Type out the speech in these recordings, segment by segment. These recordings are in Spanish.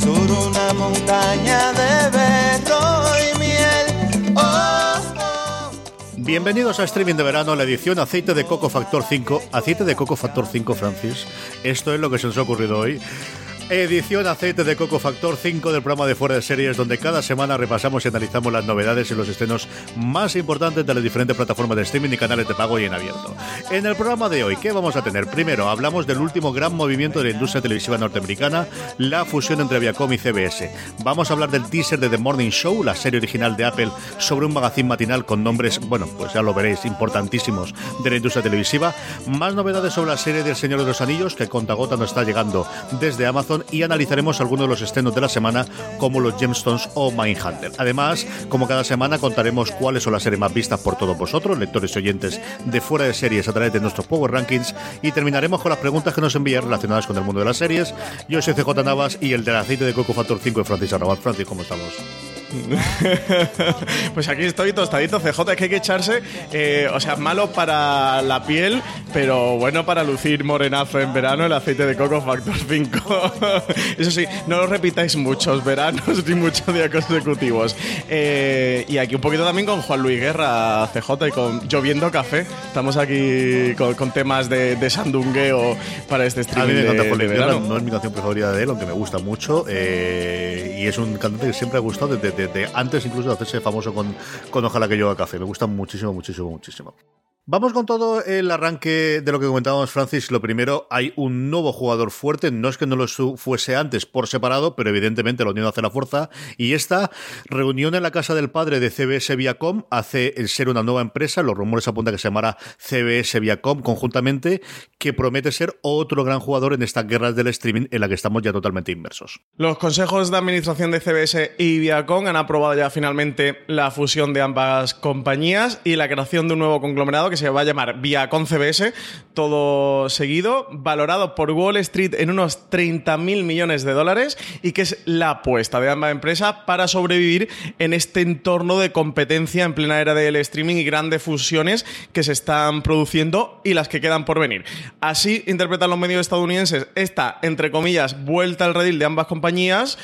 sur una montaña de y miel. Bienvenidos a Streaming de Verano, la edición Aceite de Coco Factor 5. Aceite de Coco Factor 5, Francis. Esto es lo que se nos ha ocurrido hoy. Edición Aceite de Coco Factor 5 del programa de Fuera de Series, donde cada semana repasamos y analizamos las novedades y los estrenos más importantes de las diferentes plataformas de streaming y canales de pago y en abierto. En el programa de hoy, ¿qué vamos a tener? Primero, hablamos del último gran movimiento de la industria televisiva norteamericana, la fusión entre Viacom y CBS. Vamos a hablar del teaser de The Morning Show, la serie original de Apple sobre un magazine matinal con nombres, bueno, pues ya lo veréis, importantísimos de la industria televisiva. Más novedades sobre la serie del Señor de los Anillos, que con Tagota nos está llegando desde Amazon y analizaremos algunos de los estrenos de la semana como los Gemstones o Mindhunter. Además, como cada semana contaremos cuáles son las series más vistas por todos vosotros, lectores y oyentes de fuera de series a través de nuestros Power Rankings y terminaremos con las preguntas que nos envían relacionadas con el mundo de las series. Yo soy CJ Navas y el del aceite de Coco Factor 5 de Francis Arrabal. Francis, ¿cómo estamos? pues aquí estoy tostadito CJ, que hay que echarse, eh, o sea, malo para la piel, pero bueno para lucir morenazo en verano el aceite de coco Factor 5. Eso sí, no lo repitáis muchos veranos ni muchos días consecutivos. Eh, y aquí un poquito también con Juan Luis Guerra, CJ, y con Lloviendo Café. Estamos aquí con, con temas de, de sandungueo para este A mí streaming me encanta Juan Luis Guerra, no es mi canción preferida de él, aunque me gusta mucho. eh, y es un cantante que siempre ha gustado desde, desde antes incluso de hacerse famoso con, con Ojalá que yo haga café. Me gusta muchísimo, muchísimo, muchísimo. Vamos con todo el arranque de lo que comentábamos, Francis. Lo primero, hay un nuevo jugador fuerte. No es que no lo fuese antes por separado, pero evidentemente la unión hace la fuerza. Y esta reunión en la casa del padre de CBS Viacom hace el ser una nueva empresa. Los rumores apuntan que se llamará CBS Viacom conjuntamente, que promete ser otro gran jugador en estas guerras del streaming en la que estamos ya totalmente inmersos. Los consejos de administración de CBS y Viacom han aprobado ya finalmente la fusión de ambas compañías y la creación de un nuevo conglomerado que se va a llamar Viacom CBS, todo seguido, valorado por Wall Street en unos 30 mil millones de dólares y que es la apuesta de ambas empresas para sobrevivir en este entorno de competencia en plena era del streaming y grandes fusiones que se están produciendo y las que quedan por venir. Así interpretan los medios estadounidenses esta, entre comillas, vuelta al redil de ambas compañías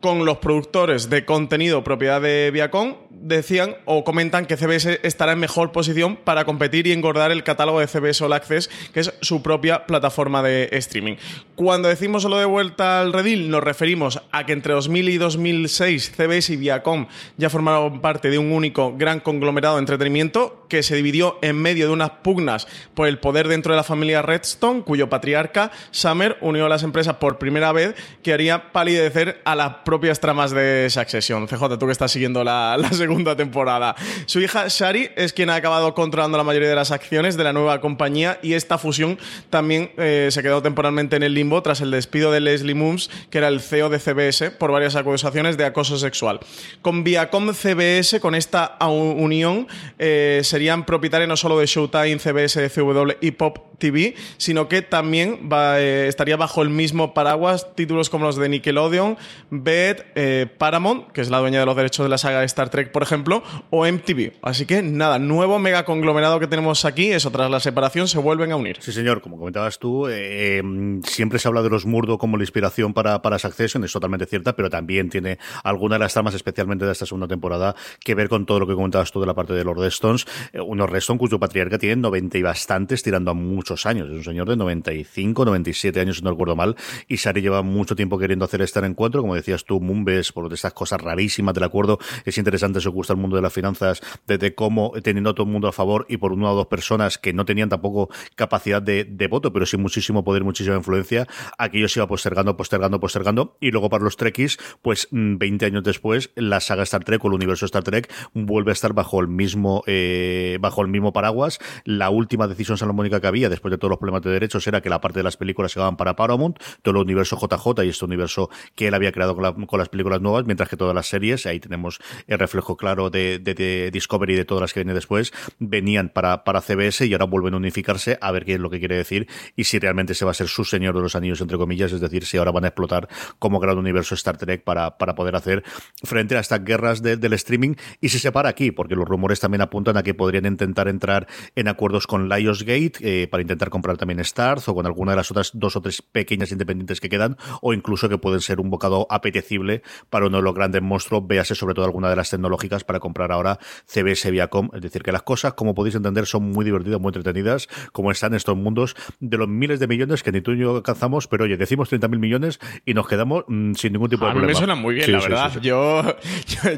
con los productores de contenido propiedad de Viacom decían o comentan que CBS estará en mejor posición para competir y engordar el catálogo de CBS All Access, que es su propia plataforma de streaming. Cuando decimos solo de vuelta al redil, nos referimos a que entre 2000 y 2006 CBS y Viacom ya formaron parte de un único gran conglomerado de entretenimiento que se dividió en medio de unas pugnas por el poder dentro de la familia Redstone, cuyo patriarca Summer unió a las empresas por primera vez, que haría palidecer a las propias tramas de Succession. CJ, tú que estás siguiendo la, la segunda temporada. Su hija Shari es quien ha acabado controlando la mayoría de las acciones de la nueva compañía y esta fusión también eh, se quedó temporalmente en el limbo tras el despido de Leslie Mooms, que era el CEO de CBS, por varias acusaciones de acoso sexual. Con Viacom CBS, con esta unión, eh, serían propietarios no solo de Showtime, CBS, CW y Pop TV, sino que también eh, estaría bajo el mismo paraguas títulos como los de Nickelodeon, BED, eh, Paramount, que es la dueña de los derechos de la saga de Star Trek, por ejemplo, o MTV. Así que nada, nuevo mega conglomerado que tenemos aquí, eso tras la separación se vuelven a unir. Sí, señor, como comentabas tú, eh, siempre se habla de los Murdo como la inspiración para, para Succession, es totalmente cierta, pero también tiene alguna de las tramas, especialmente de esta segunda temporada, que ver con todo lo que comentabas tú de la parte de los Redstones. Eh, unos Redstone cuyo patriarca tiene 90 y bastantes, tirando a muchos años. Es un señor de 95, 97 años, si no recuerdo mal, y Sari lleva mucho tiempo queriendo hacer este encuentro, como decías tú, Mumbes, por estas cosas rarísimas del acuerdo. Es interesante, se gusta el mundo de las finanzas, desde cómo, teniendo todo el mundo a favor y por una o dos personas que no tenían tampoco capacidad de, de voto, pero sí muchísimo poder, muchísima influencia, aquello se iba postergando, postergando, postergando, y luego para los Trekkies, pues 20 mm, años después, la saga Star Trek o el universo Star Trek vuelve a estar bajo el mismo, eh, bajo el mismo paraguas. La última decisión salomónica que había, después de todos los problemas de derechos, era que la parte de las películas se daban para Paramount, todo el universo JJ y este universo que él había creado con, las películas nuevas, mientras que todas las series, ahí tenemos el reflejo claro de, de, Discovery y de todas las que vienen después, venían para, para CBS y ahora vuelven a unificarse a ver qué es lo que quiere decir y si realmente se va a ser su señor de los anillos, entre comillas, es decir, si ahora van a explotar como gran universo Star Trek para, para poder hacer frente a estas guerras del streaming y se separa aquí, porque los rumores también apuntan a que podrían intentar entrar en acuerdos con Lionsgate eh, para intentar comprar también Starz o con alguna de las otras dos o tres pequeñas independientes que quedan, o incluso que pueden ser un bocado apetecible para uno de los grandes monstruos, véase sobre todo alguna de las tecnológicas para comprar ahora CBS Viacom. Es decir, que las cosas, como podéis entender, son muy divertidas, muy entretenidas, como están estos mundos de los miles de millones que ni tú ni yo alcanzamos, pero oye, decimos 30.000 millones y nos quedamos mm, sin ningún tipo de problema. A mí me suena muy bien, la verdad. yo,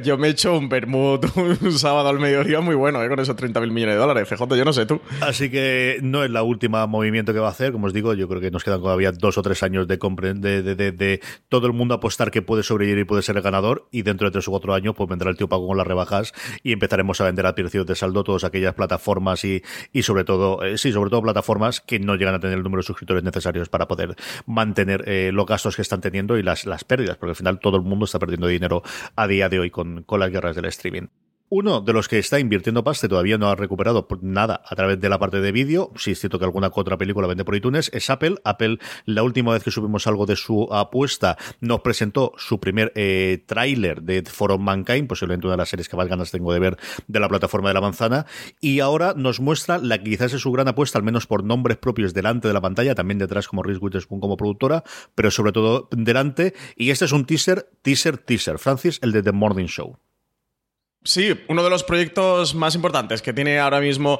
yo, me he hecho un vermut un sábado al mediodía muy bueno, ¿eh? con esos 30.000 millones de dólares. FJ, yo no sé tú. Así que no es la última movimiento que va a hacer, como os digo, yo creo que nos quedan todavía dos o tres años de, de, de, de, todo el mundo apostar que puede sobrevivir y puede ser el ganador, y dentro de tres o cuatro años pues vendrá el tío Paco con las rebajas y empezaremos a vender a precios de saldo todas aquellas plataformas y, y sobre todo, eh, sí, sobre todo plataformas que no llegan a tener el número de suscriptores necesarios para poder mantener eh, los gastos que están teniendo y las, las pérdidas, porque al final todo el mundo está perdiendo dinero a día de hoy con, con las guerras del streaming. Uno de los que está invirtiendo pasta todavía no ha recuperado nada a través de la parte de vídeo, si es cierto que alguna otra película vende por iTunes, es Apple. Apple, la última vez que subimos algo de su apuesta, nos presentó su primer eh, tráiler de For All Mankind, posiblemente una de las series que más ganas tengo de ver de la plataforma de la manzana, y ahora nos muestra la que quizás es su gran apuesta, al menos por nombres propios delante de la pantalla, también detrás como Reese Witherspoon como productora, pero sobre todo delante, y este es un teaser, teaser, teaser, Francis, el de The Morning Show. Sí, uno de los proyectos más importantes que tiene ahora mismo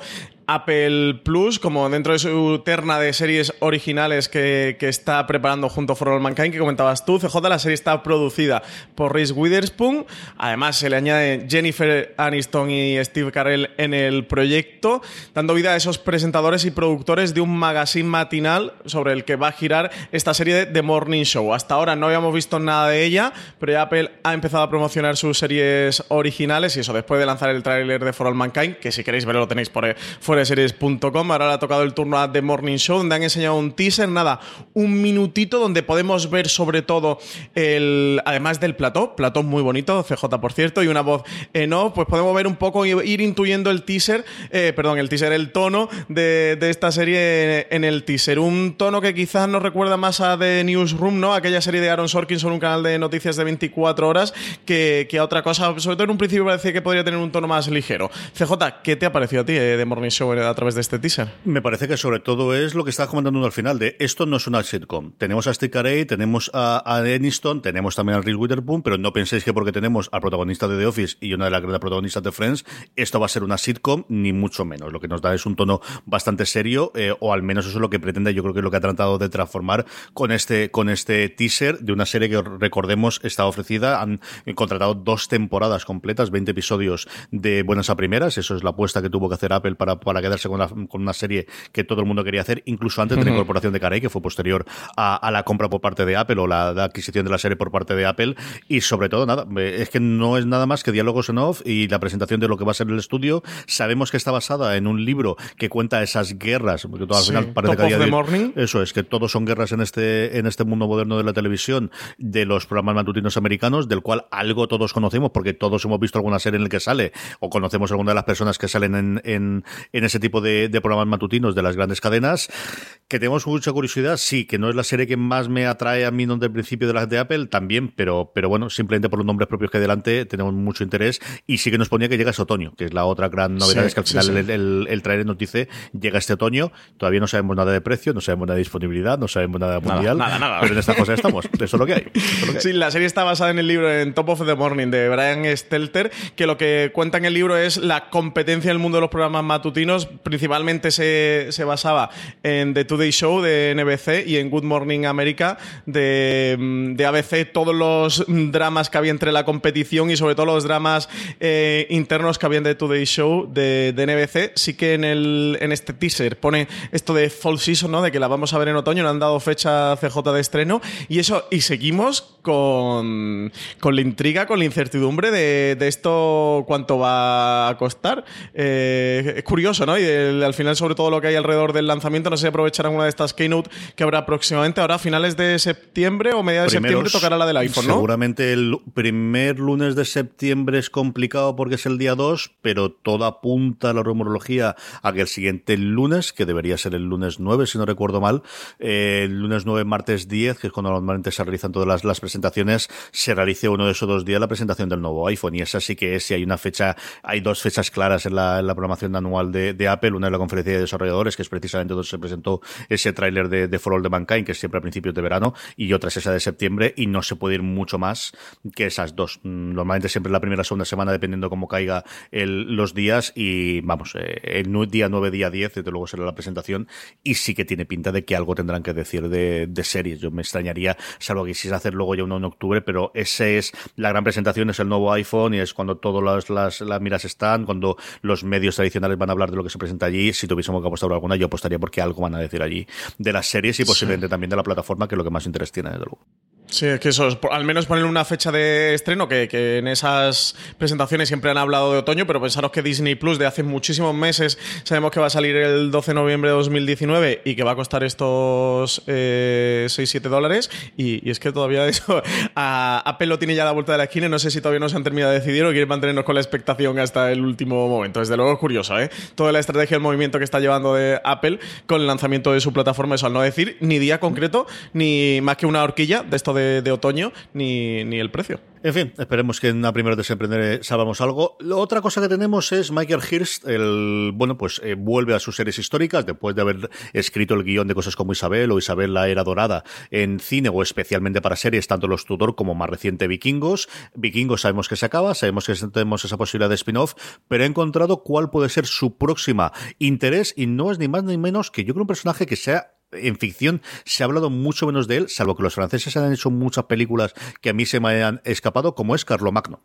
Apple Plus, como dentro de su terna de series originales que, está preparando junto a For All Mankind, que comentabas tú. CJ, la serie está producida por Reese Witherspoon. Además, se le añade Jennifer Aniston y Steve Carell en el proyecto, dando vida a esos presentadores y productores de un magazine matinal sobre el que va a girar esta serie de The Morning Show. Hasta ahora no habíamos visto nada de ella, pero Apple ha empezado a promocionar sus series originales y eso después de lanzar el tráiler de For All Mankind, que si queréis verlo lo tenéis por series.com. Ahora le ha tocado el turno a The Morning Show, donde han enseñado un teaser, nada, un minutito donde podemos ver sobre todo el, además del plató, plató muy bonito, CJ por cierto, y una voz en off, pues podemos ver un poco, ir intuyendo el teaser, eh, perdón, el teaser, el tono de, esta serie en el teaser. Un tono que quizás nos recuerda más a The Newsroom, ¿no? Aquella serie de Aaron Sorkin sobre un canal de noticias de 24 horas que, a otra cosa. Sobre todo en un principio parecía que podría tener un tono más ligero. CJ, ¿qué te ha parecido a ti de eh, Morning Show a través de este teaser? Me parece que sobre todo es lo que estaba comentando al final, de esto no es una sitcom. Tenemos a Steve Carey, tenemos a, a Aniston, tenemos también a Reese Witherspoon, pero no penséis que porque tenemos al protagonista de The Office y una de las grandes protagonistas de Friends, esto va a ser una sitcom, ni mucho menos. Lo que nos da es un tono bastante serio, eh, o al menos eso es lo que pretende, yo creo que es lo que ha tratado de transformar con este, con este teaser de una serie que recordemos está ofrecida, han contratado dos temporadas completas, 20 episodios de buenas a primeras, eso es la apuesta que tuvo que hacer Apple para quedarse con, una serie que todo el mundo quería hacer, incluso antes de la incorporación de Carey, que fue posterior a, la compra por parte de Apple o la, adquisición de la serie por parte de Apple, y sobre todo nada, es que no es nada más que diálogos en off y la presentación de lo que va a ser el estudio. Sabemos que está basada en un libro que cuenta esas guerras, porque todo al final parece que eso es que todos son guerras en este en este mundo moderno de la televisión de los programas matutinos americanos, del cual algo todos conocemos porque todos hemos visto alguna serie en el que sale o conocemos alguna de las personas que salen en, en, ese tipo de, de programas matutinos de las grandes cadenas. Que tenemos mucha curiosidad, sí, que no es la serie que más me atrae a mí desde el principio de las de Apple, también, pero, pero bueno, simplemente por los nombres propios que hay delante tenemos mucho interés y sí que nos ponía que llega ese otoño, que es la otra gran novedad, Sí, es que al final sí. El, el, el trailer nos dice llega este otoño, todavía no sabemos nada de precio, no sabemos nada de disponibilidad, no sabemos nada Nada, mundial, nada, nada. pero en esta cosa estamos, eso es lo que hay. lo que hay. Sí, la serie está basada en el libro en Top of the Morning de Brian Stelter, que lo que cuenta en el libro es la competencia en el mundo de los programas matutinos. Principalmente se, se basaba en The Today Show de NBC y en Good Morning America de, de ABC, todos los dramas que había entre la competición y sobre todo los dramas eh, internos que había en The Today Show de, de NBC. Sí que en, el, en este teaser pone esto de Fall Season, ¿no? De que la vamos a ver en otoño, le han dado fecha CJ de estreno y eso, y seguimos con, con la intriga, con la incertidumbre de, de esto cuánto va a costar. Eh, es curioso, ¿no? Y el- al final, sobre todo lo que hay alrededor del lanzamiento, no sé si aprovecharán una de estas keynote que habrá próximamente, ahora a finales de septiembre o mediados de septiembre tocará la del iPhone, ¿no? Seguramente el primer lunes de septiembre es complicado porque es el día 2, pero todo apunta a la rumorología a que el siguiente lunes, que debería ser el lunes 9, si no recuerdo mal, eh, el lunes 9, martes 10, que es cuando normalmente se realizan todas las, las presentaciones, se realice uno de esos dos días la presentación del nuevo iPhone. Y esa sí que es, si hay una fecha, hay dos fechas claras en la, en la programación anual de, de Apple, una es la conferencia de desarrolladores, que es precisamente donde se presentó ese tráiler de, de For All the Mankind, que es siempre a principios de verano, y otra es esa de septiembre, y no se puede ir mucho más que esas dos. Mm, Normalmente siempre la primera o segunda semana, dependiendo cómo caiga el, los días, y vamos, eh, el día 9, día 10, desde luego será la presentación, y sí que tiene pinta de que algo tendrán que decir de, de series. Yo me extrañaría, salvo que quisiera hacer luego ya uno en octubre, pero ese es la gran presentación, es el nuevo iPhone, y es cuando todas las, las, las miras están, cuando los medios tradicionales van a hablar de lo que se presenta allí. Si tuviésemos que apostar por alguna, yo apostaría porque algo van a decir allí de las series y posiblemente también de la plataforma, que es lo que más interés tiene, desde luego. Sí, es que eso, al menos ponerle una fecha de estreno, que, que en esas presentaciones siempre han hablado de otoño, pero pensaros que Disney Plus de hace muchísimos meses sabemos que va a salir el 12 de noviembre de 2019 y que va a costar estos eh, 6-7 dólares. Y, es que todavía eso, Apple lo tiene ya a la vuelta de la esquina y no sé si todavía no se han terminado de decidir o quieren mantenernos con la expectación hasta el último momento. Desde luego es curioso, ¿eh? Toda la estrategia, el movimiento que está llevando de Apple con el lanzamiento de su plataforma, eso al no decir ni día concreto, ni más que una horquilla de esto de, otoño, ni, ni el precio. En fin, esperemos que en la primera de septiembre sabamos algo. La otra cosa que tenemos es Michael Hirst, el, bueno, pues eh, vuelve a sus series históricas después de haber escrito el guion de cosas como Isabel o Isabel la Era Dorada en cine o especialmente para series, tanto Los Tudor como más reciente Vikingos. Vikingos sabemos que se acaba, sabemos que tenemos esa posibilidad de spin-off, pero he encontrado cuál puede ser su próxima interés y no es ni más ni menos que yo creo un personaje que sea en ficción se ha hablado mucho menos de él, salvo que los franceses han hecho muchas películas que a mí se me han escapado, como es Carlomagno.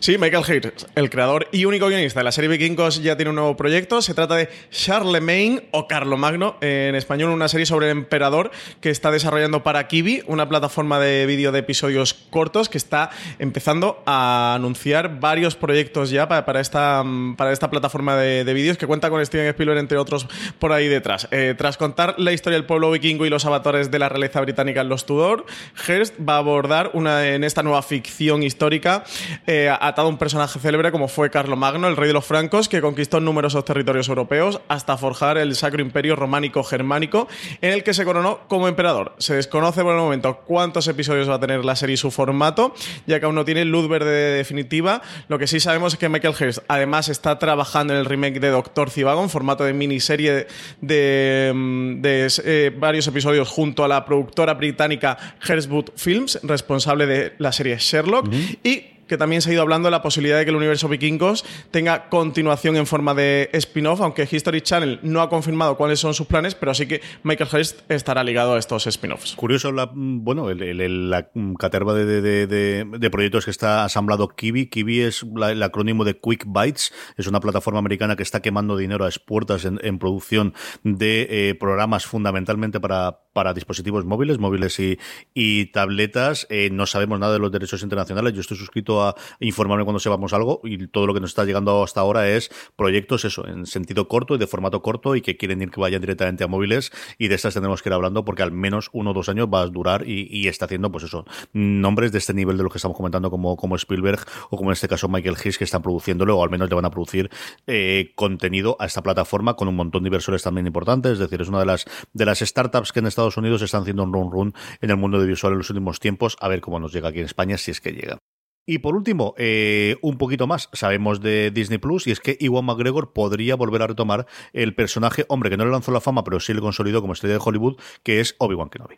Sí, Michael Hirst, el creador y único guionista de la serie Vikingos, ya tiene un nuevo proyecto. Se trata de Charlemagne o Carlomagno, en español, una serie sobre el emperador que está desarrollando para Kiwi, una plataforma de vídeo de episodios cortos que está empezando a anunciar varios proyectos ya para, esta, para esta plataforma de, de vídeos que cuenta con Steven Spielberg, entre otros, por ahí detrás. Eh, tras contar la historia del pueblo vikingo y los avatares de la realeza británica en los Tudor, Hearst va a abordar una, en esta nueva ficción histórica eh, atado a un personaje célebre como fue Carlomagno, el rey de los francos, que conquistó numerosos territorios europeos hasta forjar el Sacro Imperio Románico-Germánico, en el que se coronó como emperador. Se desconoce por el momento cuántos episodios va a tener la serie y su formato, ya que aún no tiene luz verde definitiva. Lo que sí sabemos es que Michael Hirst además está trabajando en el remake de Doctor Zivago en formato de miniserie de, mm, de, eh, varios episodios junto a la productora británica Hearstwood Films, responsable de la serie Sherlock, y que también se ha ido hablando de la posibilidad de que el universo vikingos tenga continuación en forma de spin-off, aunque History Channel no ha confirmado cuáles son sus planes, pero sí que Michael Hirst estará ligado a estos spin-offs. Curioso, la, bueno, la caterva de, proyectos que está asamblado Kiwi. Kiwi es el acrónimo de Quick Bytes. Es una plataforma americana que está quemando dinero a expuertas en, en producción de eh, programas fundamentalmente para, para dispositivos móviles, móviles y, y tabletas. Eh, no sabemos nada de los derechos internacionales. Yo estoy suscrito a informarme cuando sepamos algo y todo lo que nos está llegando hasta ahora es proyectos, eso, en sentido corto y de formato corto y que quieren ir que vayan directamente a móviles y de estas tendremos que ir hablando porque al menos uno o dos años va a durar y, está haciendo, pues eso, nombres de este nivel de lo que estamos comentando como, como Spielberg o como en este caso Michael Hiss que están produciéndolo o al menos le van a producir eh, contenido a esta plataforma con un montón de inversores también importantes, es decir, es una de las, de las startups que en Estados Unidos están haciendo un run run en el mundo de visual en los últimos tiempos, a ver cómo nos llega aquí en España si es que llega. Y por último, eh, un poquito más, sabemos de Disney Plus, y es que Iwan McGregor podría volver a retomar el personaje, hombre, que no le lanzó la fama, pero sí le consolidó como estrella de Hollywood, que es Obi-Wan Kenobi.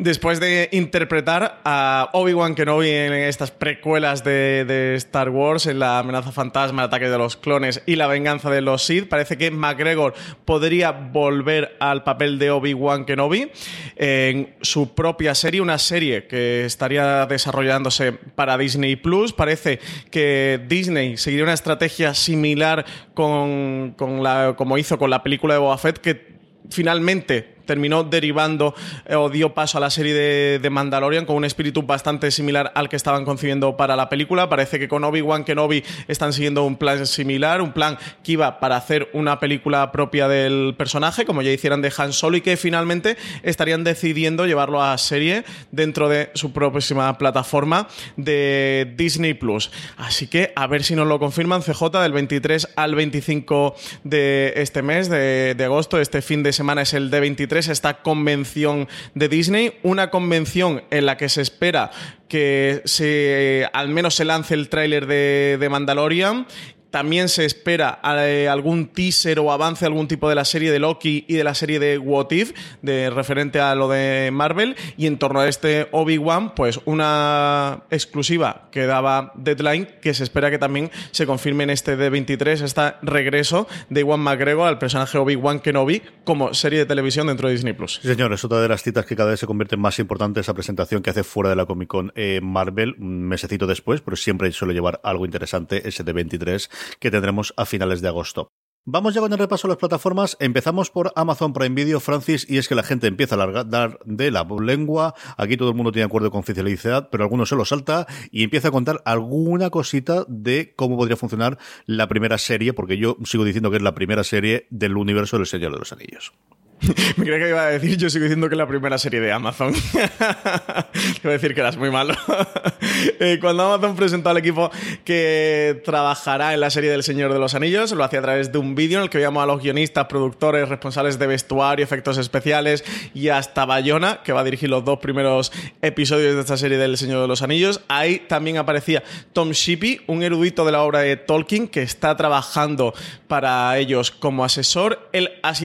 Después de interpretar a Obi-Wan Kenobi en estas precuelas de, Star Wars, en La amenaza fantasma, el ataque de los clones y la venganza de los Sith, parece que McGregor podría volver al papel de Obi-Wan Kenobi en su propia serie, una serie que estaría desarrollándose para Disney Plus. Parece que Disney seguiría una estrategia similar con, la, como hizo con la película de Boba Fett, que finalmente terminó derivando eh, o dio paso a la serie de, Mandalorian con un espíritu bastante similar al que estaban concibiendo para la película. Parece que con Obi-Wan Kenobi están siguiendo un plan similar, un plan que iba para hacer una película propia del personaje, como ya hicieran de Han Solo, y que finalmente estarían decidiendo llevarlo a serie dentro de su próxima plataforma de Disney Plus. Así que a ver si nos lo confirman CJ del 23 al 25 de este mes de, de agosto. Este fin de semana es el de 23 esta convención de Disney, una convención en la que se espera que se, al menos se lance el tráiler de, de Mandalorian también se espera eh, algún teaser o avance algún tipo de la serie de Loki y de la serie de What If, de referente a lo de Marvel. Y en torno a este Obi-Wan, pues una exclusiva que daba Deadline, que se espera que también se confirme en este D23, este regreso de Iwan McGregor al personaje Obi-Wan Kenobi como serie de televisión dentro de Disney Plus. Sí, señor, es otra de las citas que cada vez se convierte en más importante esa presentación que hace fuera de la Comic Con eh, Marvel, un mesecito después, pero siempre suele llevar algo interesante ese D23 que tendremos a finales de agosto. Vamos ya con el repaso de las plataformas. Empezamos por Amazon Prime Video, Francis, y es que la gente empieza a dar de la lengua. Aquí todo el mundo tiene acuerdo de confidencialidad, pero algunos se lo salta y empieza a contar alguna cosita de cómo podría funcionar la primera serie, porque yo sigo diciendo que es la primera serie del universo del Señor de los Anillos. Me creía que iba a decir, yo sigo diciendo que es la primera serie de Amazon. iba a decir que eras muy malo. Eh, cuando Amazon presentó al equipo que trabajará en la serie del Señor de los Anillos, lo hacía a través de un vídeo en el que veíamos a los guionistas, productores, responsables de vestuario, efectos especiales y hasta Bayona, que va a dirigir los dos primeros episodios de esta serie del Señor de los Anillos. Ahí también aparecía Tom Shippey, un erudito de la obra de Tolkien que está trabajando para ellos como asesor. Así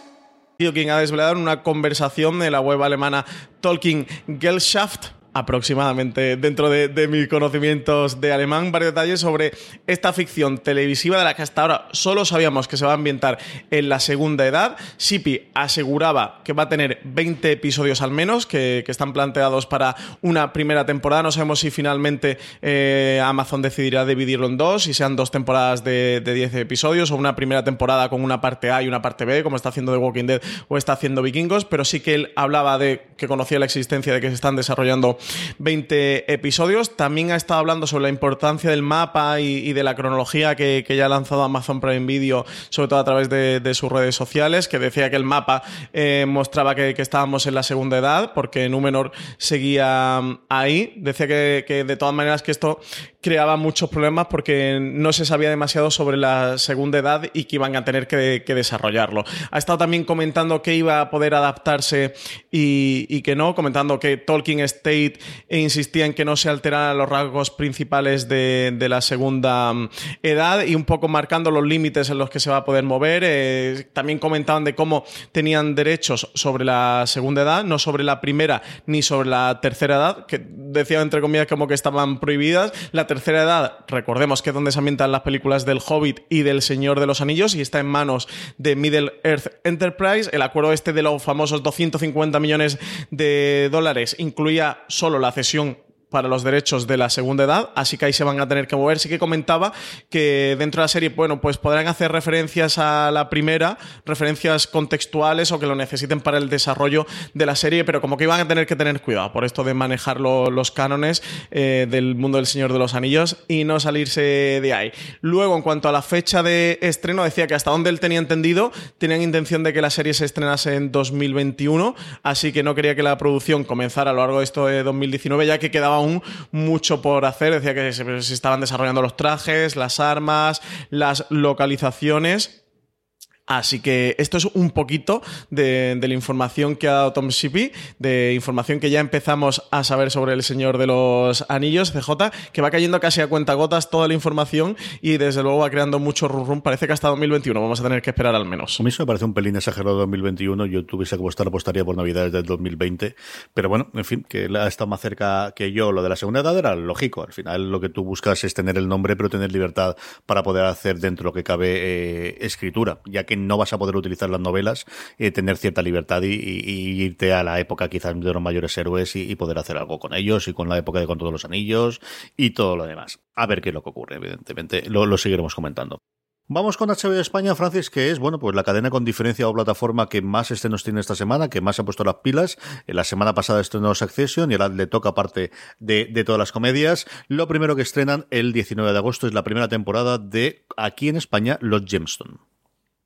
quien ha desvelado en una conversación de la web alemana Tolkien Gesellschaft aproximadamente dentro de, mis conocimientos de alemán varios detalles sobre esta ficción televisiva de la que hasta ahora solo sabíamos que se va a ambientar en la segunda edad. Sipi aseguraba que va a tener 20 episodios al menos que, están planteados para una primera temporada. No sabemos si finalmente eh, Amazon decidirá dividirlo en dos, si sean dos temporadas de, de 10 episodios o una primera temporada con una parte A y una parte B, como está haciendo The Walking Dead o está haciendo Vikingos, pero sí que él hablaba de que conocía la existencia de que se están desarrollando 20 episodios. También ha estado hablando sobre la importancia del mapa y, de la cronología que, ya ha lanzado Amazon Prime Video, sobre todo a través de, sus redes sociales, que decía que el mapa eh, mostraba que, estábamos en la segunda edad, porque Númenor seguía mm, ahí. Decía que, de todas maneras que esto creaba muchos problemas porque no se sabía demasiado sobre la segunda edad y que iban a tener que, desarrollarlo. Ha estado también comentando que iba a poder adaptarse y, que no, comentando que Tolkien State insistía en que no se alteraran los rasgos principales de, la segunda mm, edad y un poco marcando los límites en los que se va a poder mover. Eh, también comentaban de cómo tenían derechos sobre la segunda edad, no sobre la primera ni sobre la tercera edad, que decía entre comillas como que estaban prohibidas. La tercera edad, recordemos que es donde se ambientan las películas del Hobbit y del Señor de los Anillos y está en manos de Middle Earth Enterprise. El acuerdo este de los famosos 250 millones de dólares incluía solo la cesión para los derechos de la segunda edad, así que ahí se van a tener que mover. Sí que comentaba que dentro de la serie, bueno, pues podrán hacer referencias a la primera, referencias contextuales o que lo necesiten para el desarrollo de la serie, pero como que iban a tener que tener cuidado por esto de manejar los cánones eh, del mundo del Señor de los Anillos y no salirse de ahí. Luego, en cuanto a la fecha de estreno, decía que hasta donde él tenía entendido, tenían intención de que la serie se estrenase en 2021, así que no quería que la producción comenzara a lo largo de esto de 2019, ya que quedaba mucho por hacer. Decía que se, estaban desarrollando los trajes, las armas, las localizaciones. Así que esto es un poquito de, la información que ha dado Tom Shippey, de información que ya empezamos a saber sobre el Señor de los Anillos, CJ, que va cayendo casi a cuentagotas toda la información y desde luego va creando mucho rum, Parece que hasta 2021 vamos a tener que esperar al menos. A mí eso me parece un pelín exagerado 2021. Yo tuviese que apostar, apostaría por Navidades del 2020. Pero bueno, en fin, que ha estado más cerca que yo. Lo de la segunda edad era lógico. Al final lo que tú buscas es tener el nombre, pero tener libertad para poder hacer dentro de lo que cabe eh, escritura, ya que no vas a poder utilizar las novelas, eh, tener cierta libertad y, irte a la época quizás de los mayores héroes y, poder hacer algo con ellos y con la época de Con todos los anillos y todo lo demás. A ver qué es lo que ocurre, evidentemente. Lo, seguiremos comentando. Vamos con HBO España, Francis, que es, bueno, pues la cadena con diferencia o plataforma que más estrenos tiene esta semana, que más ha puesto las pilas. La semana pasada estrenó Succession y ahora le toca parte de, de, todas las comedias. Lo primero que estrenan el 19 de agosto es la primera temporada de, aquí en España, Los Gemstone.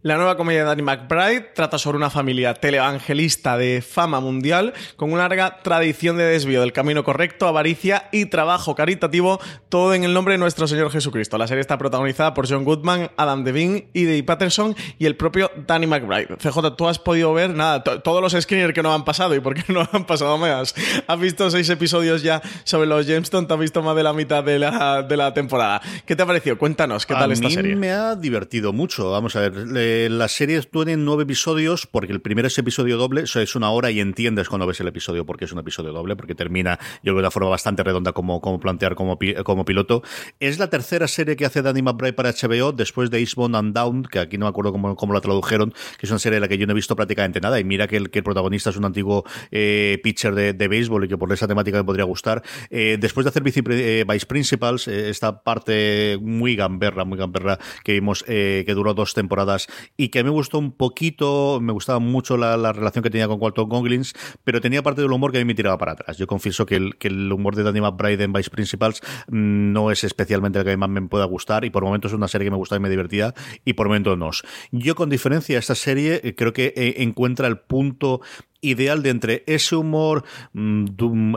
La nueva comedia de Danny McBride trata sobre una familia televangelista de fama mundial con una larga tradición de desvío del camino correcto, avaricia y trabajo caritativo, todo en el nombre de nuestro Señor Jesucristo. La serie está protagonizada por John Goodman, Adam Devine, Dave Patterson y el propio Danny McBride. CJ, tú has podido ver nada, todos los screeners que no han pasado y por qué no han pasado más. Has visto seis episodios ya sobre los Jamestown, te has visto más de la mitad de la, de la temporada. ¿Qué te ha parecido? Cuéntanos, ¿qué tal esta serie? Me ha divertido mucho. Vamos a ver las series tienen nueve episodios, porque el primero es episodio doble, eso es una hora y entiendes cuando ves el episodio porque es un episodio doble, porque termina, yo creo, de una forma bastante redonda como, como plantear como, como piloto. Es la tercera serie que hace Danny McBride para HBO, después de Eastbound and Down, que aquí no me acuerdo cómo, cómo la tradujeron, que es una serie de la que yo no he visto prácticamente nada, y mira que el, que el protagonista es un antiguo eh, pitcher de, de béisbol y que por esa temática me podría gustar. Eh, después de hacer Vice, eh, Vice Principals, esta parte muy gamberra, muy gamberra que vimos, que duró dos temporadas y que me gustó un poquito, me gustaba mucho la, relación que tenía con Walton Goggins, pero tenía parte del humor que a mí me tiraba para atrás. Yo confieso que el, que el humor de Danny McBride en Vice Principals mm, no es especialmente el que más me pueda gustar y por momentos es una serie que me gusta y me divertía y por momentos no. Yo con diferencia esta serie eh, creo que eh, encuentra el punto ideal de entre ese humor mm,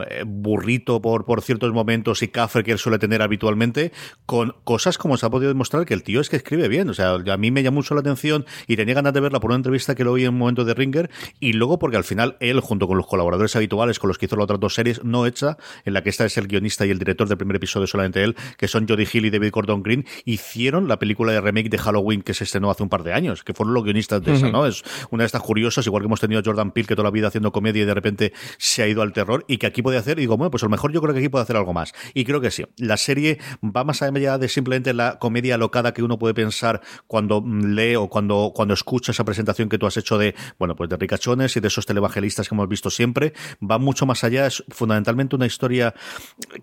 eh, burrito por, por ciertos momentos y café que él suele tener habitualmente, con cosas como se ha podido demostrar que el tío es que escribe bien. O sea, a mí me llamó mucho la atención y tenía ganas de verla por una entrevista que lo oí en un momento de Ringer y luego porque al final él, junto con los colaboradores habituales con los que hizo las otras dos series no hecha, en la que esta es el guionista y el director del primer episodio solamente él, que son Jodie Hill y David Gordon Green, hicieron la película de remake de Halloween que se estrenó hace un par de años, que fueron los guionistas de esa, ¿no? Es una de estas curiosas, igual que hemos tenido a Jordan Peele que toda la haciendo comedia y de repente se ha ido al terror y que aquí puede hacer, y digo, bueno, pues a lo mejor yo creo que aquí puede hacer algo más. Y creo que sí. La serie va más allá de simplemente la comedia alocada que uno puede pensar cuando lee o cuando, cuando escucha esa presentación que tú has hecho de, bueno, pues de ricachones y de esos televangelistas que hemos visto siempre. Va mucho más allá, es fundamentalmente una historia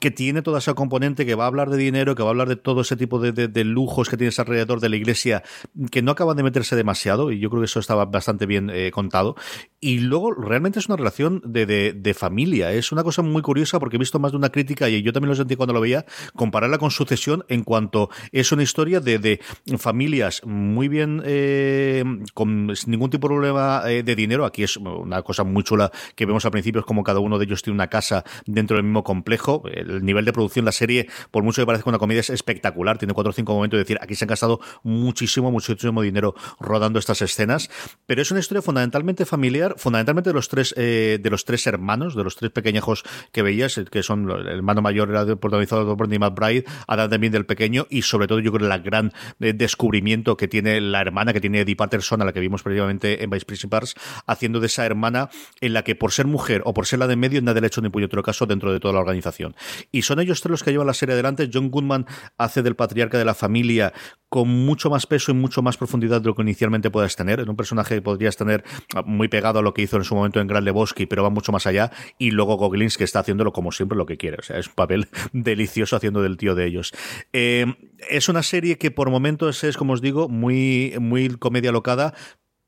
que tiene toda esa componente que va a hablar de dinero, que va a hablar de todo ese tipo de, de lujos que tienes alrededor de la iglesia, que no acaban de meterse demasiado, y yo creo que eso estaba bastante bien eh, contado. Y luego realmente es una relación de, de, de, familia. Es una cosa muy curiosa porque he visto más de una crítica y yo también lo sentí cuando lo veía, compararla con Sucesión en cuanto es una historia de, de familias muy bien, eh, con ningún tipo de problema eh, de dinero. Aquí es una cosa muy chula que vemos al principio, es como cada uno de ellos tiene una casa dentro del mismo complejo. El nivel de producción, la serie, por mucho que parezca una comedia, es espectacular. Tiene cuatro o cinco momentos de decir, aquí se han gastado muchísimo, muchísimo dinero rodando estas escenas. Pero es una historia fundamentalmente familiar, fundamentalmente de los tres, eh, de los tres hermanos, de los tres pequeñajos que veías, que son el hermano mayor era protagonizado por Bernie McBride, Adam también del pequeño, y sobre todo yo creo la gran eh, descubrimiento que tiene la hermana, que tiene Eddie Patterson, a la que vimos previamente en Vice Principals, haciendo de esa hermana en la que por ser mujer o por ser la de medio nadie le ha hecho ni otro caso dentro de toda la organización. Y son ellos tres los que llevan la serie adelante. John Goodman hace del patriarca de la familia con mucho más peso y mucho más profundidad de lo que inicialmente puedas tener. En un personaje que podrías tener muy pegado a lo que hizo en su momento en Gran Lebowski, pero va mucho más allá. Y luego Goglins, que está haciéndolo como siempre lo que quiere. O sea, es un papel delicioso haciendo del tío de ellos. Eh, es una serie que por momentos es, como os digo, muy, muy comedia locada,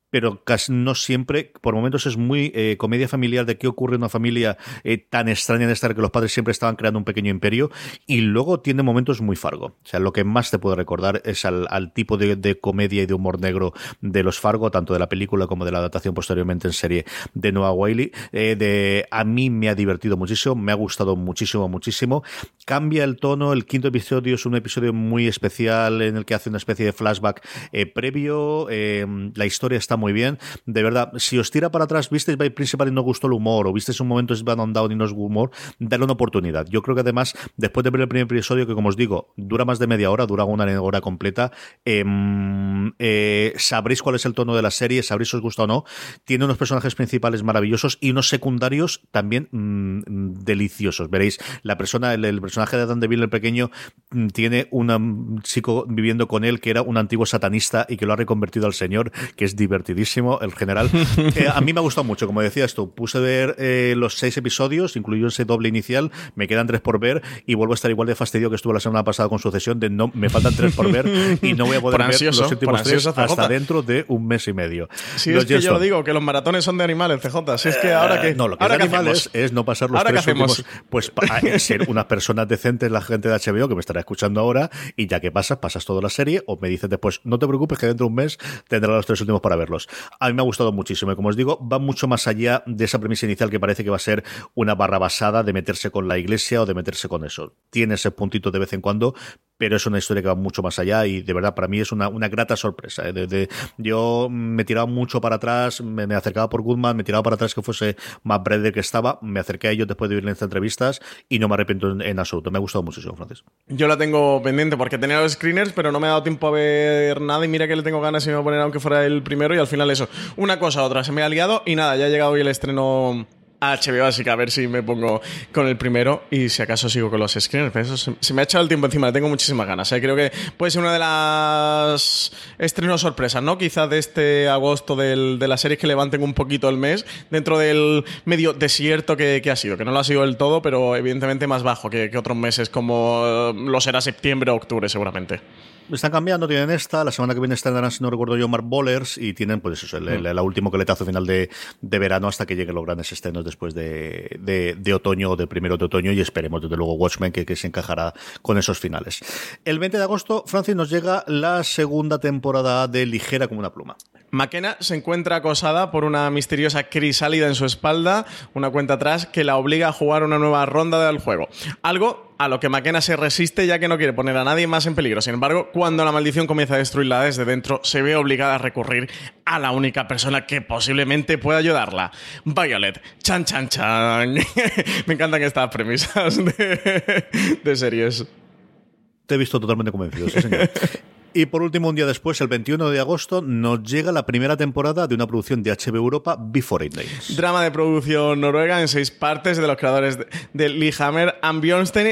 pero casi no siempre, por momentos es muy eh, comedia familiar de qué ocurre en una familia eh, tan extraña en esta que los padres siempre estaban creando un pequeño imperio y luego tiene momentos muy Fargo. O sea, lo que más te puedo recordar es al, tipo de, comedia y de humor negro de los Fargo, tanto de la película como de la adaptación posteriormente en serie de Noah Wiley. Eh, de, a mí me ha divertido muchísimo, me ha gustado muchísimo, muchísimo. Cambia el tono, el quinto episodio es un episodio muy especial en el que hace una especie de flashback previo, la historia está muy bien. De verdad, si os tira para atrás, visteis by Principal y no gustó el humor, o visteis un momento es on Down y no es humor, dale una oportunidad. Yo creo que además, después de ver el primer episodio, que como os digo, dura más de media hora, dura una hora completa, em, eh, sabréis cuál es el tono de la serie, sabréis si os gusta o no. Tiene unos personajes principales maravillosos y unos secundarios también mm, deliciosos. Veréis, la persona, el, personaje de Dan DeVille, el pequeño, mm, tiene un chico viviendo con él que era un antiguo satanista y que lo ha reconvertido al señor, que es divertido el general. Eh, a mí me ha gustado mucho, como decías tú. Puse ver eh, los seis episodios, incluido ese doble inicial. Me quedan tres por ver y vuelvo a estar igual de fastidio que estuve la semana pasada con sucesión de no, me faltan tres por ver y no voy a poder ver los últimos tres hasta dentro de un mes y medio. Si es que yo digo que los maratones son de animales, CJ. Si es que ahora eh, que. No, lo que es de animales es no pasar los tres últimos. Pues para ser unas personas decentes, la gente de HBO que me estará escuchando ahora, y ya que pasas, pasas toda la serie, o me dices después, no te preocupes que dentro de un mes tendrás los tres últimos para verlos. A mí me ha gustado muchísimo y como os digo, va mucho más allá de esa premisa inicial que parece que va a ser una barra basada de meterse con la iglesia o de meterse con eso. Tiene ese puntito de vez en cuando, pero es una historia que va mucho más allá y de verdad para mí es una, una grata sorpresa. ¿eh? yo me tiraba mucho para atrás, me, acercaba por Goodman, me tiraba para atrás que fuese más breve que estaba, me acerqué a ellos después de en estas entrevistas y no me arrepiento en, absoluto. Me ha gustado muchísimo, Francis. Yo la tengo pendiente porque tenía los screeners, pero no me ha dado tiempo a ver nada y mira que le tengo ganas y me voy a poner aunque fuera el primero y al final eso. Una cosa otra, se me ha liado y nada, ya ha llegado hoy el estreno HBO, así que a ver si me pongo con el primero y si acaso sigo con los screeners. Eso se, me ha echado el tiempo encima, tengo muchísimas ganas. ¿eh? Creo que puede ser una de las estrenos sorpresas, ¿no? Quizás de este agosto del, de las series que levanten un poquito el mes dentro del medio desierto que, ha sido, que no lo ha sido del todo, pero evidentemente más bajo que otros meses como lo será septiembre o octubre seguramente están cambiando, tienen esta, la semana que viene están, si no recuerdo yo, Mark Bowlers, y tienen, pues eso, el, el, último coletazo final de, de, verano hasta que lleguen los grandes estrenos después de, de, de, otoño o de primero de otoño, y esperemos, desde luego, Watchmen, que, que se encajará con esos finales. El 20 de agosto, Francis, nos llega la segunda temporada de Ligera como una pluma. McKenna se encuentra acosada por una misteriosa crisálida en su espalda, una cuenta atrás que la obliga a jugar una nueva ronda del juego. Algo a lo que McKenna se resiste ya que no quiere poner a nadie más en peligro. Sin embargo, cuando la maldición comienza a destruirla desde dentro, se ve obligada a recurrir a la única persona que posiblemente pueda ayudarla. Violet. Chan, chan, chan. Me encantan estas premisas de, de series. Te he visto totalmente convencido, sí, señor. Y por último, un día después, el 21 de agosto, nos llega la primera temporada de una producción de HBO Europa, Before It Days. Drama de producción noruega en seis partes de los creadores de, Lee Hammer,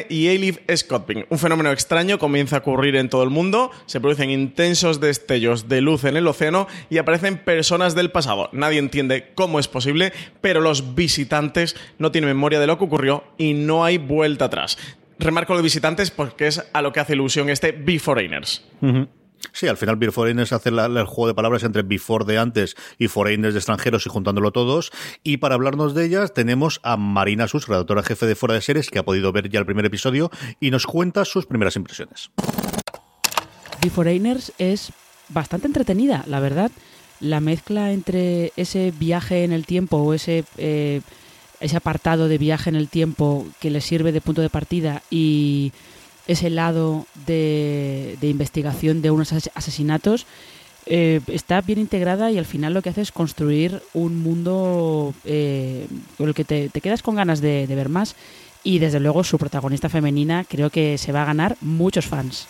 y Eilif Scottping. Un fenómeno extraño comienza a ocurrir en todo el mundo, se producen intensos destellos de luz en el océano y aparecen personas del pasado. Nadie entiende cómo es posible, pero los visitantes no tienen memoria de lo que ocurrió y no hay vuelta atrás remarco los visitantes porque es a lo que hace ilusión este Beforeigners. Sí, al final Beer Foreigners hace la- el juego de palabras entre Before de antes y Foreigners de extranjeros y juntándolo todos. Y para hablarnos de ellas tenemos a Marina Sus, redactora jefe de Fuera de Series, que ha podido ver ya el primer episodio y nos cuenta sus primeras impresiones. The Foreigners es bastante entretenida, la verdad. La mezcla entre ese viaje en el tiempo o ese, eh, ese apartado de viaje en el tiempo que le sirve de punto de partida y ese lado de, de investigación de unos as- asesinatos eh, está bien integrada y al final lo que hace es construir un mundo eh, con el que te, quedas con ganas de, ver más y desde luego su protagonista femenina creo que se va a ganar muchos fans.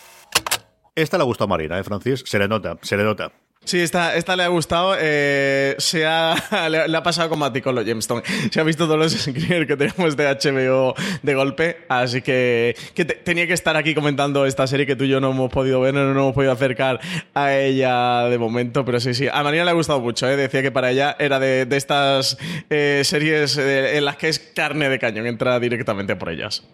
Esta le ha a Marina, ¿eh, Francis? Se le nota, se le nota. Sí, esta, esta le ha gustado. eh, se ha, le, ha pasado como a con los Gemstone. Se ha visto todos los screeners que tenemos de HBO de golpe. Así que, que te- tenía que estar aquí comentando esta serie que tú y yo no hemos podido ver, no nos hemos podido acercar a ella de momento. Pero sí, sí. A María le ha gustado mucho. ¿eh? Decía que para ella era de, de estas eh, series eh, en las que es carne de cañón. Entra directamente por ellas.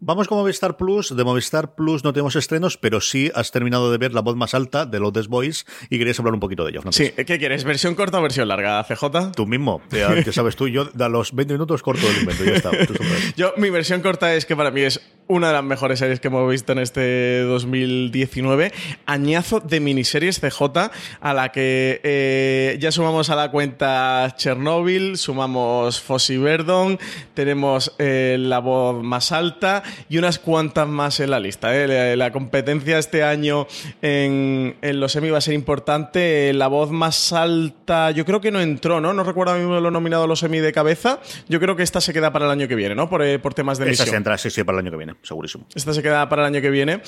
Vamos con Movistar Plus. De Movistar Plus no tenemos estrenos, pero sí has terminado de ver La Voz Más Alta de Lotus Boys y querías hablar un poquito de ello, Francis. Sí, ¿qué quieres? ¿Versión corta o versión larga, CJ? Tú mismo, ya, que sabes tú, yo a los 20 minutos corto el invento, ya está. Yo, mi versión corta es que para mí es una de las mejores series que hemos visto en este 2019. Añazo de miniseries CJ a la que eh, ya sumamos a la cuenta Chernobyl, sumamos Fossi Verdon, tenemos eh, La Voz Más Alta y unas cuantas más en la lista. eh. La, la competencia este año en, en los Emmy va a ser importante. La Voz Más Alta yo creo que no entró, ¿no? No recuerdo a mí lo nominado a los Emmy de cabeza. Yo creo que esta se queda para el año que viene, ¿no? Por, eh, por temas de emisión. se entra, sí, sí, para el año que viene, segurísimo. Esta se queda para el año que viene.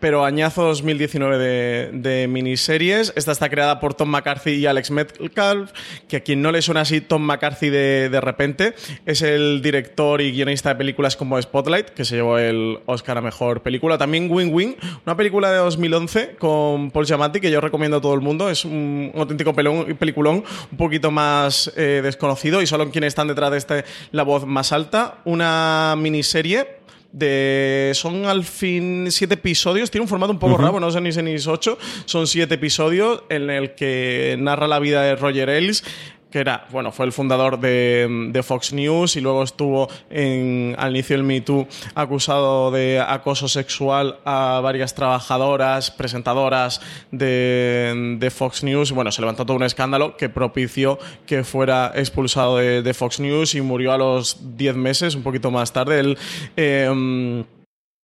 Pero añazo 2019 de, de miniseries. Esta está creada por Tom McCarthy y Alex Metcalf, que a quien no le suena así Tom McCarthy de, de repente, es el director y guionista de películas como Spotlight, que se llevó el Oscar a Mejor Película. También Win Win, una película de 2011 con Paul Giamatti, que yo recomiendo a todo el mundo. Es un, auténtico pelón- peliculón, un poquito más eh, desconocido y solo quienes están detrás de este la voz más alta. Una miniserie de son al fin siete episodios tiene un formato un poco raro no son ni seis ni ocho son siete episodios en el que narra la vida de Roger Ailes que era, bueno, fue el fundador de, de Fox News y luego estuvo en, al inicio del Me Too acusado de acoso sexual a varias trabajadoras, presentadoras de, de Fox News. Bueno, se levantó todo un escándalo que propició que fuera expulsado de, de Fox News y murió a los 10 meses, un poquito más tarde. Eh,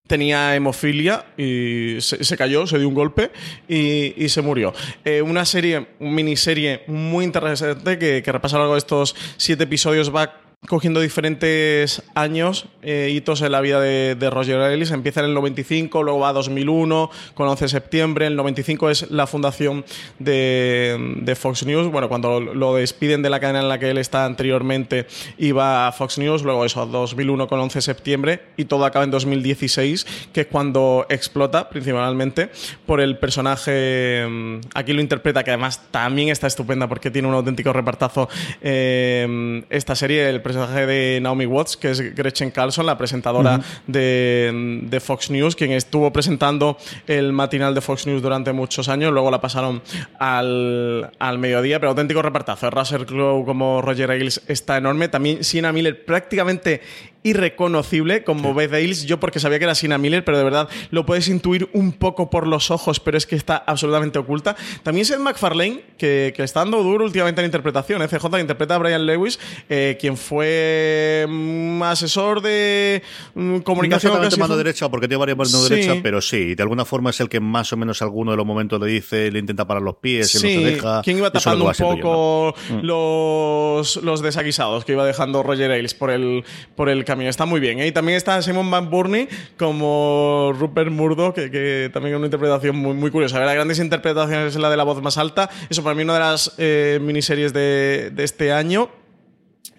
tenía hemofilia y se, cayó, se dio un golpe y, se murió. Eh, una serie, una miniserie muy interesante que, que repasa a lo largo de estos siete episodios va cogiendo diferentes años, eh, hitos en la vida de, de Roger Ailes. Empieza en el 95, luego va a 2001, con 11 de septiembre. El 95 es la fundación de, de Fox News. Bueno, cuando lo despiden de la cadena en la que él está anteriormente, iba a Fox News. Luego eso, 2001 con 11 de septiembre. Y todo acaba en 2016, que es cuando explota, principalmente, por el personaje. mm, Aquí lo interpreta, que además también está estupenda porque tiene un auténtico repartazo eh, esta serie. El personaje de Naomi Watts, que es Gretchen Carlson, la presentadora de, de Fox News, quien estuvo presentando el matinal de Fox News durante muchos años. Luego la pasaron al, al mediodía, pero auténtico repartazo. Russell Crowe como Roger Ailes está enorme. También Sienna Miller prácticamente irreconocible como Beth Ailes. Yo porque sabía que era Sienna Miller, pero de verdad lo puedes intuir un poco por los ojos, pero es que está absolutamente oculta. También Seth MacFarlane, que, que está dando duro últimamente en interpretación. ¿eh? CJ que interpreta a Brian Lewis, eh, quien fue mm, asesor de mm, No comunicación. exactamente mano fue- derecha, porque tiene varias manos Sí. pero sí, de alguna forma es el que más o menos alguno de los momentos le dice, le intenta parar los pies, y Sí, no se deja. quien iba tapando un yo, poco ¿no? Mm. los, los desaguisados que iba dejando Roger Ailes por el, por el camino. Está muy bien. ¿eh? Y también está Simon Van Burney como Rupert Murdoch, que, que también es una interpretación muy, muy curiosa. Las grandes interpretaciones es la de la voz más alta. Eso para mí una de las eh, miniseries de, de este año.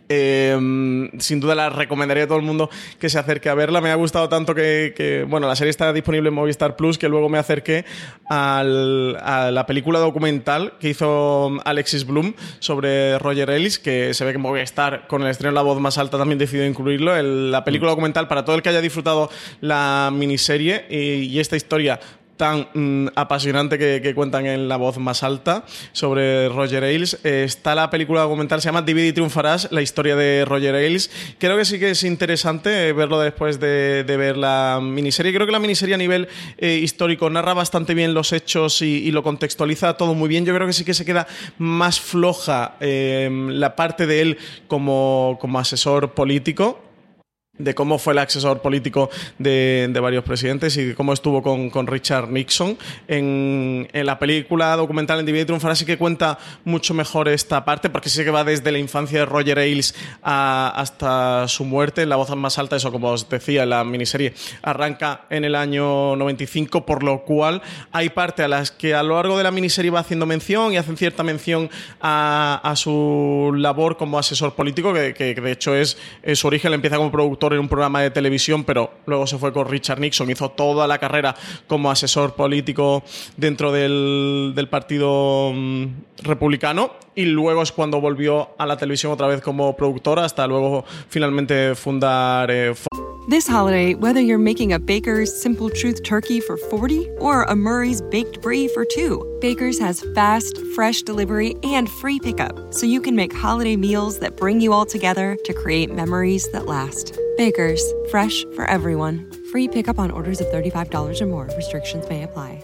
Eh, sin duda la recomendaría a todo el mundo que se acerque a verla. Me ha gustado tanto que, que, bueno, la serie está disponible en Movistar Plus que luego me acerqué al- a la película documental que hizo Alexis Bloom sobre Roger Ellis, que se ve que Movistar con el estreno de La Voz Más Alta también decidió incluirlo. El- la película documental para todo el que haya disfrutado la miniserie y, y esta historia tan mm, apasionante que, que, cuentan en la voz más alta sobre Roger Ailes. Eh, está la película documental, se llama Divide y triunfarás, la historia de Roger Ailes. Creo que sí que es interesante verlo después de, de ver la miniserie. Creo que la miniserie a nivel eh, histórico narra bastante bien los hechos y, y, lo contextualiza todo muy bien. Yo creo que sí que se queda más floja eh, la parte de él como, como asesor político de cómo fue el asesor político de, de, varios presidentes y cómo estuvo con, Richard Nixon. En, la película documental en Divide y Triunfar sí que cuenta mucho mejor esta parte, porque sí que va desde la infancia de Roger Ailes hasta su muerte, la voz más alta, eso como os decía, la miniserie arranca en el año 95, por lo cual hay parte a las que a lo largo de la miniserie va haciendo mención y hacen cierta mención a, su labor como asesor político, que, que, de hecho es, es su origen, empieza como productor en un programa de televisión, pero luego se fue con Richard Nixon, hizo toda la carrera como asesor político dentro del, Partido um, Republicano y luego es cuando volvió a la televisión otra vez como productora hasta luego finalmente fundar eh, This holiday, whether you're making a Baker's Simple Truth turkey for 40 or a Murray's baked brie for 2, Baker's has fast, fresh delivery and free pickup, so you can make holiday meals that bring you all together to create memories that last. Baker's, fresh for everyone. Free pickup on orders of $35 or more. Restrictions may apply.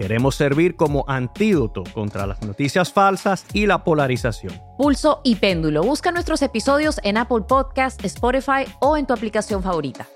Queremos servir como antídoto contra las noticias falsas y la polarización. Pulso y Péndulo. Busca nuestros episodios en Apple Podcast, Spotify o en tu aplicación favorita.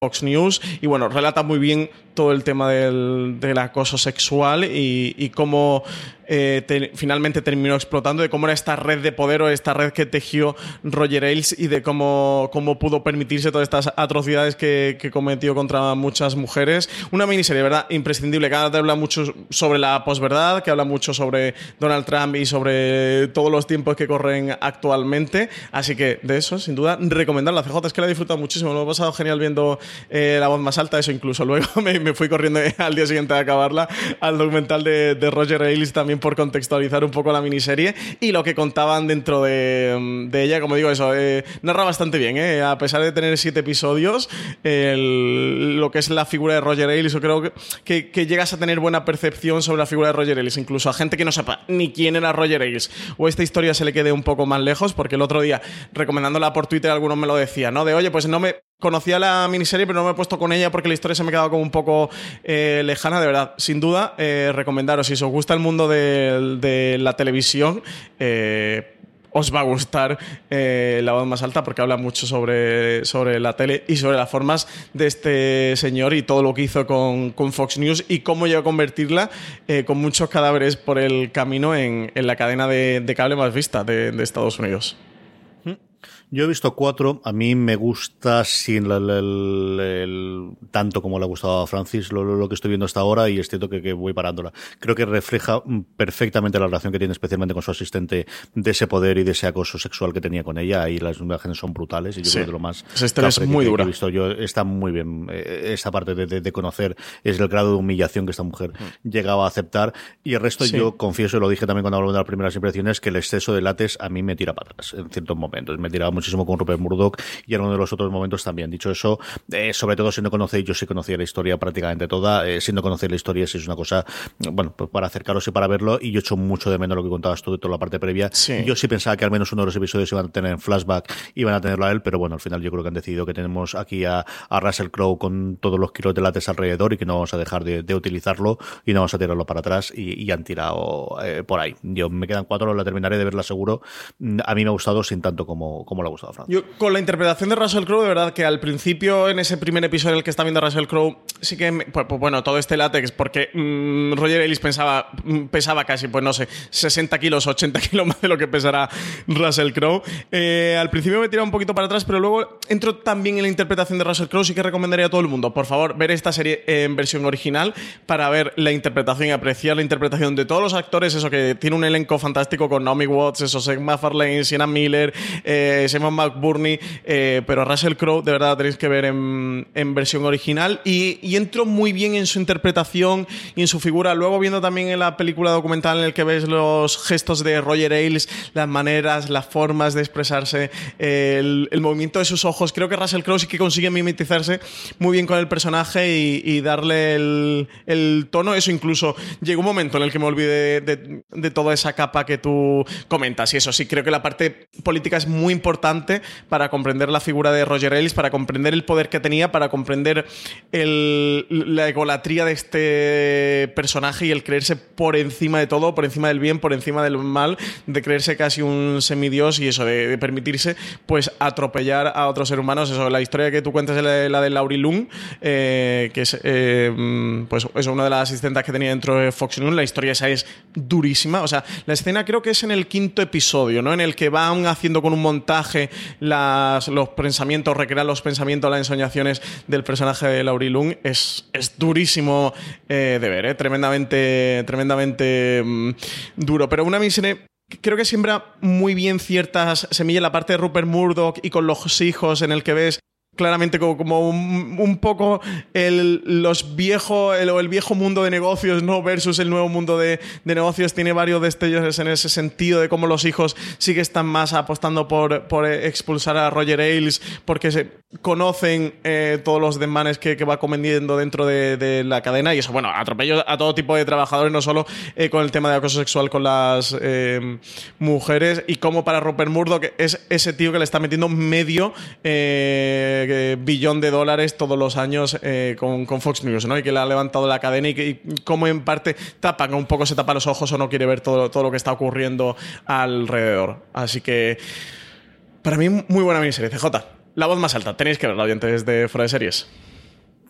Fox News y bueno, relata muy bien todo el tema del, del acoso sexual y, y cómo eh, te, finalmente terminó explotando, de cómo era esta red de poder o esta red que tejió Roger Ailes y de cómo, cómo pudo permitirse todas estas atrocidades que, que cometió contra muchas mujeres. Una miniserie, ¿verdad? Imprescindible, que habla mucho sobre la posverdad, que habla mucho sobre Donald Trump y sobre todos los tiempos que corren actualmente. Así que de eso, sin duda, recomendarla. CJ es que la he disfrutado muchísimo, lo he pasado genial viendo eh, la voz más alta, eso incluso luego me, me, fui corriendo al día siguiente de acabarla al documental de, de Roger Ailes también por contextualizar un poco la miniserie y lo que contaban dentro de, ella, como digo, eso, eh, narra bastante bien, eh, a pesar de tener siete episodios, lo que es la figura de Roger Ailes, yo creo que, llegas a tener buena percepción sobre la figura de Roger Ailes, incluso a gente que no sepa ni quién era Roger Ailes, o esta historia se le quede un poco más lejos, porque el otro día, recomendándola por Twitter, algunos me lo decían, ¿no? De, oye, pues no me conocía la miniserie, pero no me he puesto con ella porque la historia se me ha quedado como un poco eh, lejana, de verdad. Sin duda, eh, recomendaros, si os gusta el mundo de, la televisión, eh, os va a gustar eh, la voz más alta porque habla mucho sobre, sobre la tele y sobre las formas de este señor y todo lo que hizo con, con Fox News y cómo llegó a convertirla eh, con muchos cadáveres por el camino en, en la cadena de, cable más vista de Estados Unidos. Yo he visto cuatro. A mí me gusta sin el, el, el, tanto como le ha gustado a Francis lo, lo, que estoy viendo hasta ahora y es cierto que, que, voy parándola. Creo que refleja perfectamente la relación que tiene especialmente con su asistente de ese poder y de ese acoso sexual que tenía con ella y las imágenes son brutales y yo sí. creo que de lo más Esta es muy que, dura. he visto yo está muy bien eh, esa parte de, de, de, conocer es el grado de humillación que esta mujer mm. llegaba a aceptar y el resto sí. yo confieso y lo dije también cuando hablamos de las primeras impresiones que el exceso de látex a mí me tira para atrás en ciertos momentos me tiraba muchísimo con Rupert Murdoch y en uno de los otros momentos también. Dicho eso, eh, sobre todo si no conocéis, yo sí conocía la historia prácticamente toda, eh, si no conocéis la historia, si es una cosa, bueno, pues para acercaros y para verlo, y yo echo mucho de menos lo que contabas tú de toda la parte previa. Sí. Yo sí pensaba que al menos uno de los episodios iban a tener en flashback, iban a tenerlo a él, pero bueno, al final yo creo que han decidido que tenemos aquí a, a Russell Crowe con todos los kilos de látex alrededor y que no vamos a dejar de, de utilizarlo y no vamos a tirarlo para atrás y, y han tirado eh, por ahí. Yo me quedan cuatro, la terminaré de verla seguro. A mí me ha gustado sin tanto como, como la Yo, con la interpretación de Russell Crowe, de verdad que al principio, en ese primer episodio en el que está viendo Russell Crowe, sí que, pues, pues, bueno, todo este látex, porque mm, Roger Ellis pensaba, mm, pesaba casi, pues no sé, 60 kilos, 80 kilos más de lo que pesará Russell Crowe. Eh, al principio me tiraba un poquito para atrás, pero luego entro también en la interpretación de Russell Crowe, sí que recomendaría a todo el mundo, por favor, ver esta serie en versión original para ver la interpretación y apreciar la interpretación de todos los actores, eso que tiene un elenco fantástico con Naomi Watts, eso, Seth MacFarlane, Sienna Miller, eh, Simon McBurney, eh, pero Russell Crowe de verdad tenéis que ver en, versión original y, y entro muy bien en su interpretación y en su figura. Luego viendo también en la película documental en el que ves los gestos de Roger Ailes, las maneras, las formas de expresarse, eh, el, movimiento de sus ojos, creo que Russell Crowe sí que consigue mimetizarse muy bien con el personaje y, darle el, tono. Eso incluso llegó un momento en el que me olvidé de- de toda esa capa que tú comentas. Y eso sí, creo que la parte política es muy importante para comprender la figura de Roger Ailes, para comprender el poder que tenía, para comprender la egolatría de este personaje y el creerse por encima de todo, por encima del bien, por encima del mal, de creerse casi un semidios y eso, de, permitirse pues atropellar a otros seres humanos. Eso, la historia que tú cuentas es la de, la de Laurie Lung, eh, que es eh, mm, pues eso, una de las asistentes que tenía dentro de Fox News. La historia esa es durísima. O sea, la escena creo que es en el quinto episodio, ¿no? En el que van haciendo con un montaje los pensamientos, recrear los pensamientos, las ensoñaciones del personaje de Laurie Lung. Es, es durísimo eh, de ver, ¿eh? Tremendamente, tremendamente mm, duro. Pero una miniserie Creo que siembra muy bien ciertas semillas la parte de Rupert Murdoch y con los hijos en el que ves claramente como, un, poco el, los viejo, el, el viejo mundo de negocios ¿no? versus el nuevo mundo de, negocios. Tiene varios destellos en ese sentido de cómo los hijos sí que están más apostando por, expulsar a Roger Ailes porque se conocen eh, todos los desmanes que, va cometiendo dentro de, de la cadena y eso, bueno, atropello a todo tipo de trabajadores, no solo eh, con el tema de acoso sexual con las eh, mujeres y como para Rupert Murdoch es ese tío que le está metiendo medio eh, eh, billón de dólares todos los años eh, con, con Fox News, ¿no? Y que le ha levantado la cadena y, que, y cómo en parte tapa, que un poco se tapa los ojos o no quiere ver todo, todo lo que está ocurriendo alrededor. Así que para mí muy buena miniserie, CJ. La voz más alta, tenéis que verla, oyentes de Fuera de Series.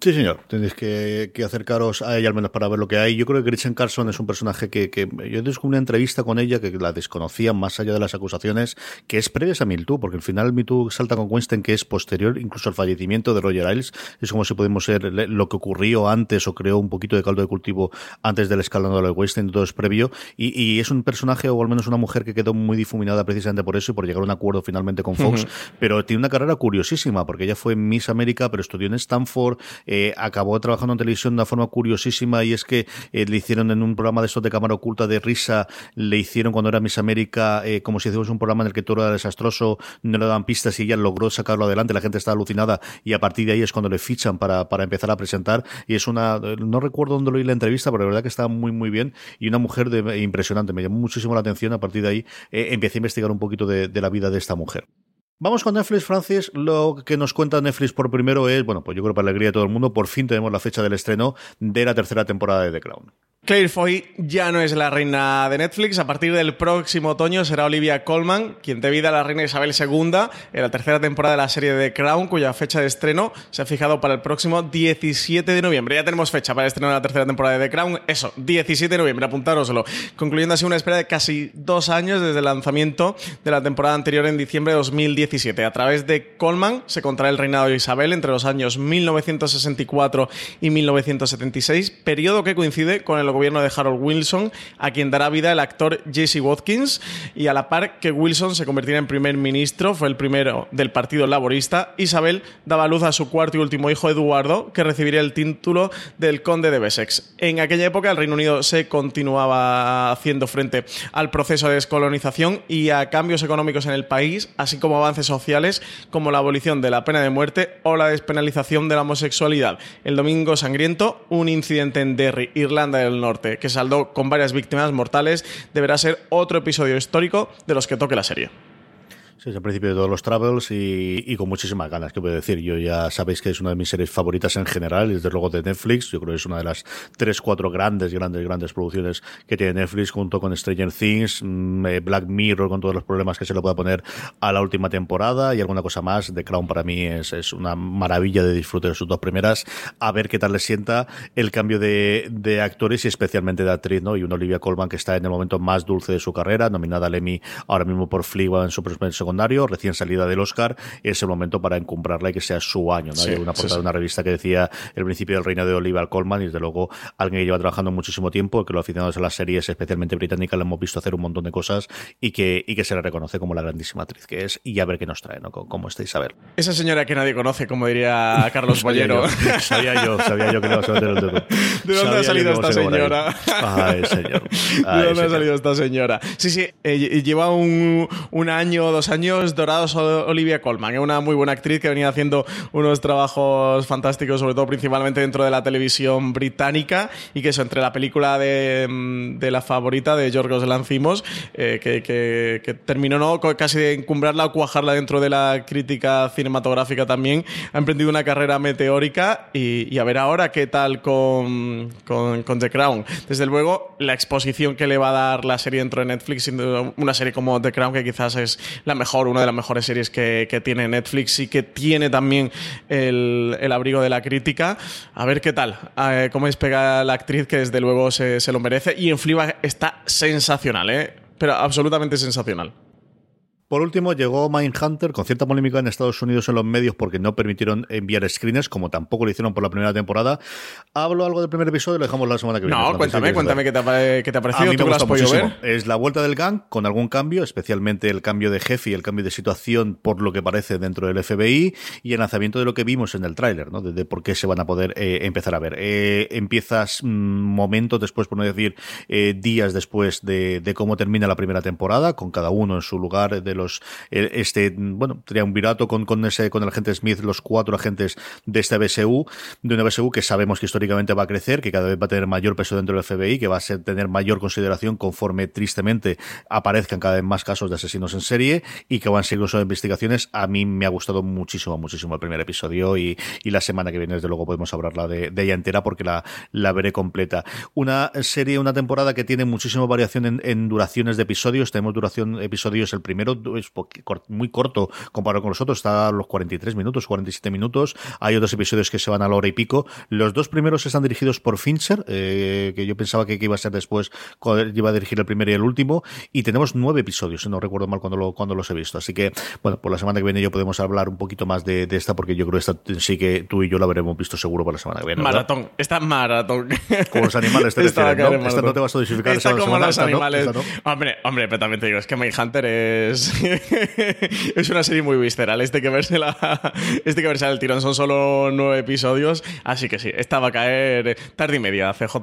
Sí, señor. Tenéis que, que acercaros a ella al menos para ver lo que hay. Yo creo que Gretchen Carlson es un personaje que, que yo descubrí una entrevista con ella que la desconocía más allá de las acusaciones, que es previa a MeToo, porque al final MeToo salta con Weinstein que es posterior incluso al fallecimiento de Roger Ailes. Es como si podemos ser lo que ocurrió antes o creó un poquito de caldo de cultivo antes del escándalo de Weinstein, todo es previo. Y, y es un personaje o al menos una mujer que quedó muy difuminada precisamente por eso y por llegar a un acuerdo finalmente con Fox. Pero tiene una carrera curiosísima, porque ella fue Miss América, pero estudió en Stanford, eh, acabó trabajando en televisión de una forma curiosísima y es que eh, le hicieron en un programa de estos de cámara oculta de risa, le hicieron cuando era Miss América, eh, como si hiciéramos un programa en el que todo era desastroso, no le daban pistas y ella logró sacarlo adelante, la gente estaba alucinada y a partir de ahí es cuando le fichan para, para empezar a presentar y es una, no recuerdo dónde lo oí la entrevista, pero la verdad que estaba muy muy bien y una mujer de- impresionante, me llamó muchísimo la atención, a partir de ahí eh, empecé a investigar un poquito de- de la vida de esta mujer. Vamos con Netflix, Francis. Lo que nos cuenta Netflix por primero es, bueno, pues yo creo para la alegría de todo el mundo, por fin tenemos la fecha del estreno de la tercera temporada de The Crown. Claire Foy ya no es la reina de Netflix. A partir del próximo otoño será Olivia Colman quien dé vida a la reina Isabel II en la tercera temporada de la serie de Crown, cuya fecha de estreno se ha fijado para el próximo 17 de noviembre. Ya tenemos fecha para el estreno de la tercera temporada de The Crown. Eso, 17 de noviembre, apuntároslo. Concluyendo así una espera de casi dos años desde el lanzamiento de la temporada anterior en diciembre de 2017. A través de Colman se contrae el reinado de Isabel entre los años 1964 y 1976, periodo que coincide con el gobierno de Harold Wilson, a quien dará vida el actor Jesse Watkins, y a la par que Wilson se convertirá en primer ministro, fue el primero del Partido Laborista, Isabel daba luz a su cuarto y último hijo Eduardo, que recibiría el título del conde de Wessex. En aquella época el Reino Unido se continuaba haciendo frente al proceso de descolonización y a cambios económicos en el país, así como avances sociales como la abolición de la pena de muerte o la despenalización de la homosexualidad. El domingo sangriento, un incidente en Derry, Irlanda del Norte, que saldó con varias víctimas mortales, deberá ser otro episodio histórico de los que toque la serie. Sí, es el principio de todos los Travels y, con muchísimas ganas, que puedo decir. Yo ya sabéis que es una de mis series favoritas en general, desde luego de Netflix. Yo creo que es una de las tres, cuatro grandes, grandes, grandes producciones que tiene Netflix junto con Stranger Things, mm, eh, Black Mirror con todos los problemas que se le pueda poner a la última temporada y alguna cosa más. The Crown para mí es, es una maravilla de disfrute de sus dos primeras. A ver qué tal le sienta el cambio de, de actores y especialmente de actriz, ¿no? Y una Olivia Colman que está en el momento más dulce de su carrera, nominada al Emmy ahora mismo por Fleabag en su secundario, recién salida del Oscar, es el momento para encumbrarla y que sea su año. ¿no? Hay una portada de una revista que decía el principio del reino de Oliver Colman y desde luego alguien que lleva trabajando muchísimo tiempo, que los aficionados a las series, especialmente británicas, le hemos visto hacer un montón de cosas y que, y que se le reconoce como la grandísima actriz que es y a ver qué nos trae, ¿no? Como estáis a ver. Esa señora que nadie conoce, como diría Carlos Bollero. sabía yo, sabía yo que le ibas a meter el dedo. ¿De dónde ha salido esta señora? Ay, señor. ¿De dónde ha salido esta señora? Sí, sí, eh, lleva un, un año o dos años dorados Olivia Colman, es una muy buena actriz que venía haciendo unos trabajos fantásticos, sobre todo principalmente dentro de la televisión británica, y que eso, entre la película de, mm, de la favorita de Yorgos Lancimos, eh, que, que, terminó ¿no? casi de encumbrarla o cuajarla dentro de la crítica cinematográfica también, ha emprendido una carrera meteórica y, a ver ahora qué tal con, con, con, The Crown. Desde luego, la exposición que le va a dar la serie dentro de Netflix, una serie como The Crown, que quizás es la mejor, una de las mejores series que, tiene Netflix y que tiene también el, abrigo de la crítica. A ver qué tal, eh, cómo despega la actriz, que desde luego se, se lo merece. Y en Fleabag está sensacional, ¿eh? pero absolutamente sensacional. Por último, llegó Mindhunter con cierta polémica en Estados Unidos en los medios porque no permitieron enviar screens, como tampoco lo hicieron por la primera temporada. Hablo algo del primer episodio, lo dejamos la semana que viene. No, cuéntame, cuéntame qué te, ha, parecido. A mí me gusta muchísimo. Es la vuelta del gang con algún cambio, especialmente el cambio de jefe y el cambio de situación por lo que parece dentro del FBI y el lanzamiento de lo que vimos en el tráiler, ¿no? De, por qué se van a poder eh, empezar a ver. Eh, empiezas mm, momentos después, por no decir eh, días después de, de cómo termina la primera temporada, con cada uno en su lugar de los este bueno triunvirato con con ese con el agente Smith los cuatro agentes de esta BSU de una BSU que sabemos que históricamente va a crecer que cada vez va a tener mayor peso dentro del FBI que va a tener mayor consideración conforme tristemente aparezcan cada vez más casos de asesinos en serie y que van a seguir sus investigaciones. A mí me ha gustado muchísimo muchísimo el primer episodio y, y la semana que viene desde luego podemos hablarla de, de ella entera porque la, la veré completa. Una serie una temporada que tiene muchísima variación en duraciones de episodios. Tenemos duración episodios el primero es muy corto comparado con los otros, está a los 43 minutos, 47 minutos. Hay otros episodios que se van a la hora y pico. Los dos primeros están dirigidos por Fincher, eh, que yo pensaba que, iba a ser después, iba a dirigir el primero y el último. Y tenemos nueve episodios, si no recuerdo mal cuando, lo, cuando los he visto. Así que, bueno, por la semana que viene yo podemos hablar un poquito más de, esta, porque yo creo que esta sí que tú y yo la habremos visto seguro por la semana que viene. Maratón, esta maratón. Como los animales te esta, ¿no? esta no te vas a dosificar. Esta como los animales. Hombre, hombre, pero también te digo, es que Hunter es es una serie muy visceral. Este que verse la, este que verse el tirón son solo nueve episodios, así que sí, esta va a caer tarde y media, CJ.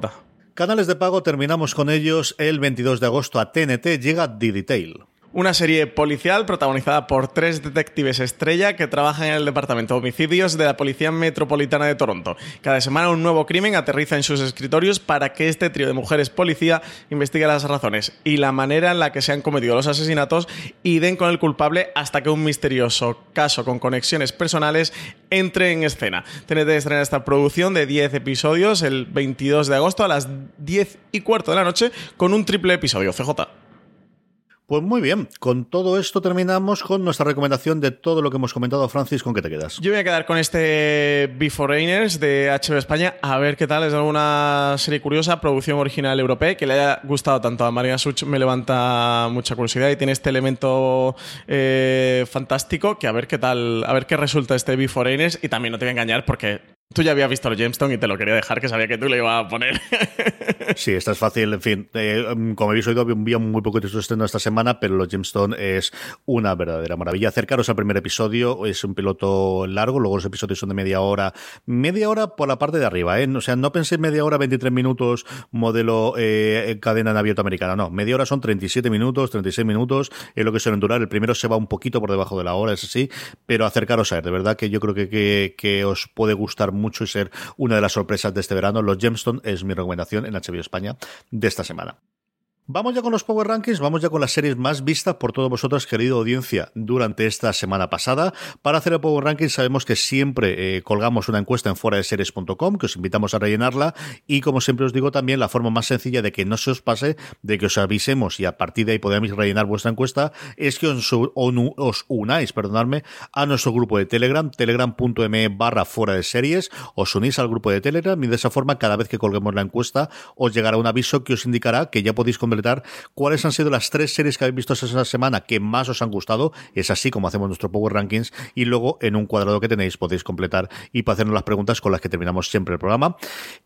Canales de pago, terminamos con ellos el 22 de agosto a TNT, llega The Detail una serie policial protagonizada por tres detectives estrella que trabajan en el Departamento de Homicidios de la Policía Metropolitana de Toronto. Cada semana un nuevo crimen aterriza en sus escritorios para que este trío de mujeres policía investigue las razones y la manera en la que se han cometido los asesinatos y den con el culpable hasta que un misterioso caso con conexiones personales entre en escena. TNT estrena esta producción de 10 episodios el 22 de agosto a las 10 y cuarto de la noche con un triple episodio. CJ. Pues muy bien, con todo esto terminamos con nuestra recomendación de todo lo que hemos comentado. Francis, ¿con qué te quedas? Yo voy a quedar con este Beforeigners de HBO España, a ver qué tal. Es alguna serie curiosa, producción original europea, que le haya gustado tanto a María Such, me levanta mucha curiosidad y tiene este elemento eh, fantástico que a ver qué tal, a ver qué resulta este Beforeigners. Y también no te voy a engañar porque Tú ya habías visto el Gemstone y te lo quería dejar, que sabía que tú le ibas a poner. sí, esta es fácil. En fin, eh, como habéis oído, había muy poco de estreno esta semana, pero los Gemstone es una verdadera maravilla. Acercaros al primer episodio, es un piloto largo, luego los episodios son de media hora. Media hora por la parte de arriba, ¿eh? O sea, no pensé media hora, 23 minutos, modelo eh, cadena en americana. No, media hora son 37 minutos, 36 minutos, es lo que suelen durar. El primero se va un poquito por debajo de la hora, es así, pero acercaros a él. De verdad que yo creo que, que, que os puede gustar mucho mucho y ser una de las sorpresas de este verano. Los Gemstone es mi recomendación en HBO España de esta semana. Vamos ya con los Power Rankings, vamos ya con las series más vistas por todos vosotros, querida audiencia, durante esta semana pasada. Para hacer el Power Ranking sabemos que siempre eh, colgamos una encuesta en fuera de series.com, que os invitamos a rellenarla, y como siempre os digo también, la forma más sencilla de que no se os pase, de que os avisemos y a partir de ahí podamos rellenar vuestra encuesta, es que os, unáis, perdonadme, a nuestro grupo de Telegram, telegram.me barra fuera de series, os unís al grupo de Telegram y de esa forma cada vez que colguemos la encuesta os llegará un aviso que os indicará que ya podéis cuáles han sido las tres series que habéis visto esa semana que más os han gustado. Es así como hacemos nuestro Power Rankings. Y luego en un cuadrado que tenéis podéis completar y para hacernos las preguntas con las que terminamos siempre el programa.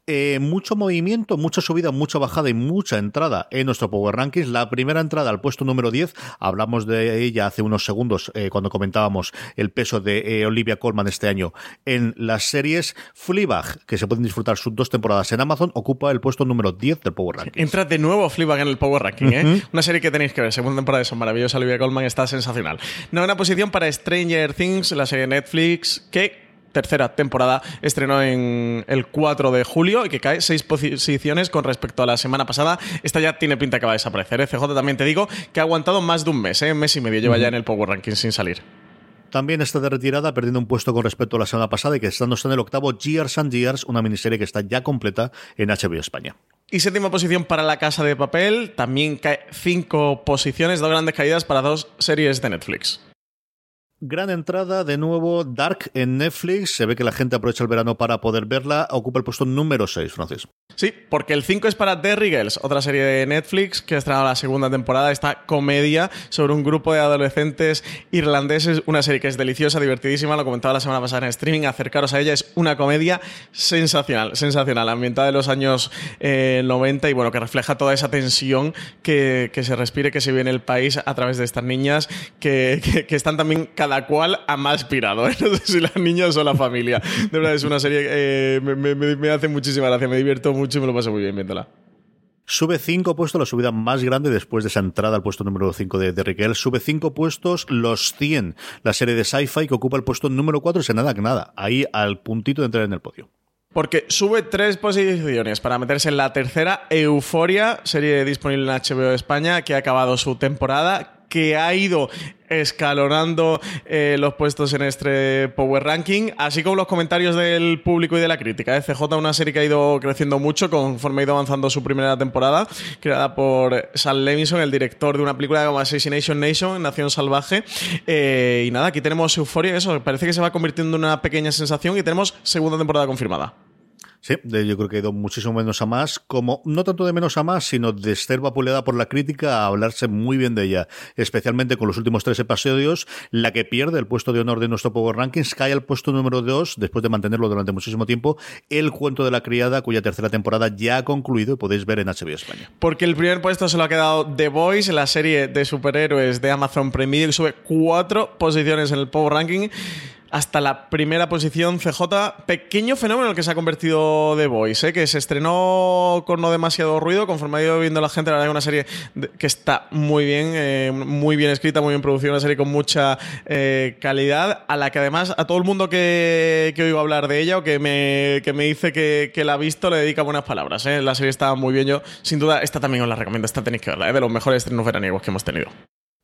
Eh, mucho movimiento, mucha subida, mucha bajada y mucha entrada en nuestro Power Rankings. La primera entrada al puesto número 10, hablamos de ella hace unos segundos eh, cuando comentábamos el peso de eh, Olivia Colman este año en las series. Fleabag, que se pueden disfrutar sus dos temporadas en Amazon, ocupa el puesto número 10 del Power Rankings. Entra de nuevo Fleabag en el Power Ranking, ¿eh? Una serie que tenéis que ver. Segunda temporada de Son maravillosa. Olivia Colman está sensacional. Novena posición para Stranger Things, la serie Netflix, que tercera temporada estrenó en el 4 de julio y que cae seis posiciones con respecto a la semana pasada. Esta ya tiene pinta que va a desaparecer. ¿eh? CJ también te digo que ha aguantado más de un mes, ¿eh? un mes y medio lleva ya en el Power Ranking sin salir. También está de retirada, perdiendo un puesto con respecto a la semana pasada y que está en el octavo Years and Years, una miniserie que está ya completa en HBO España. Y séptima posición para La Casa de Papel, también cae cinco posiciones, dos grandes caídas para dos series de Netflix. Gran entrada, de nuevo, Dark en Netflix. Se ve que la gente aprovecha el verano para poder verla. Ocupa el puesto número 6, Francis. Sí, porque el 5 es para Derry Girls, otra serie de Netflix que ha estrenado la segunda temporada. Esta comedia sobre un grupo de adolescentes irlandeses. Una serie que es deliciosa, divertidísima. Lo comentaba la semana pasada en streaming. Acercaros a ella. Es una comedia sensacional, sensacional. Ambientada en los años 90 eh, y bueno, que refleja toda esa tensión que, se respire, que se vive en el país a través de estas niñas que, que están también cual ha más pirado. ¿eh? No sé si las niñas o la familia. De verdad, es una serie que eh, me, hace muchísima gracia. Me divierto mucho y me lo paso muy bien viéndola. Sube cinco puestos, la subida más grande después de esa entrada al puesto número 5 de, de Sube cinco puestos, los 100, la serie de sci-fi que ocupa el puesto número 4, es nada que nada, ahí al puntito de entrar en el podio. Porque sube tres posiciones para meterse en la tercera. Euforia, serie disponible en HBO España, que ha acabado su temporada que ha ido escalonando eh, los puestos en este Power Ranking, así como los comentarios del público y de la crítica. ¿eh? CJ, una serie que ha ido creciendo mucho conforme ha ido avanzando su primera temporada, creada por Sam Levinson, el director de una película como Assassination Nation, Nación Salvaje. Eh, y nada, aquí tenemos euforia, eso, parece que se va convirtiendo en una pequeña sensación y tenemos segunda temporada confirmada. Sí, yo creo que ha ido muchísimo menos a más, como no tanto de menos a más, sino de ser vapuleada por la crítica a hablarse muy bien de ella, especialmente con los últimos tres episodios. La que pierde el puesto de honor de nuestro Power Rankings cae al puesto número dos, después de mantenerlo durante muchísimo tiempo. El cuento de la criada, cuya tercera temporada ya ha concluido y podéis ver en HBO España. Porque el primer puesto se lo ha quedado The Voice, la serie de superhéroes de Amazon Prime que sube cuatro posiciones en el Power Ranking hasta la primera posición CJ. Pequeño fenómeno en el que se ha convertido The Voice, ¿eh? que se estrenó con no demasiado ruido, conforme ha ido viendo la gente, la verdad es una serie que está muy bien, eh, muy bien escrita, muy bien producida, una serie con mucha eh, calidad, a la que además a todo el mundo que, que oigo hablar de ella o que me, que me dice que, la ha visto le dedica buenas palabras. La serie está muy bien, yo sin duda esta también os la recomiendo, esta tenéis que verla, de los mejores estrenos veraniegos que hemos tenido.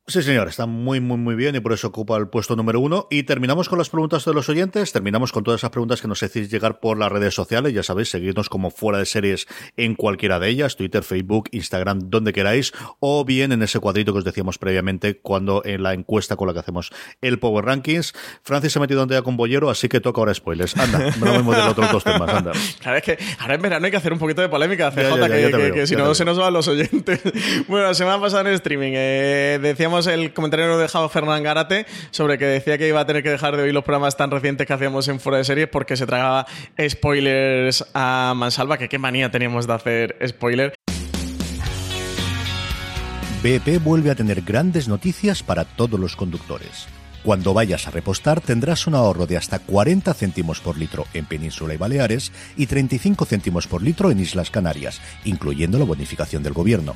Sí, señor, está muy, muy, muy bien y por eso ocupa el puesto número uno. Y terminamos con las preguntas de los oyentes, terminamos con todas esas preguntas que nos hacéis llegar por las redes sociales, ya sabéis, seguirnos como fuera de series en cualquiera de ellas, Twitter, Facebook, Instagram, donde queráis, o bien en ese cuadrito que os decíamos previamente cuando en la encuesta con la que hacemos el Power Rankings. Francis se ha metido en con Bollero, así que toca ahora spoilers. Anda, no vemos de los otros dos temas, anda. Claro, es que ahora en verano hay que hacer un poquito de polémica, CJ, que, si no se nos van los oyentes. bueno, la semana pasada en streaming eh, decíamos el comentario lo dejado Fernán Garate sobre que decía que iba a tener que dejar de oír los programas tan recientes que hacíamos en Fuera de Series porque se tragaba spoilers a mansalva, que qué manía teníamos de hacer spoiler. BP vuelve a tener grandes noticias para todos los conductores. Cuando vayas a repostar tendrás un ahorro de hasta 40 céntimos por litro en Península y Baleares y 35 céntimos por litro en Islas Canarias, incluyendo la bonificación del gobierno.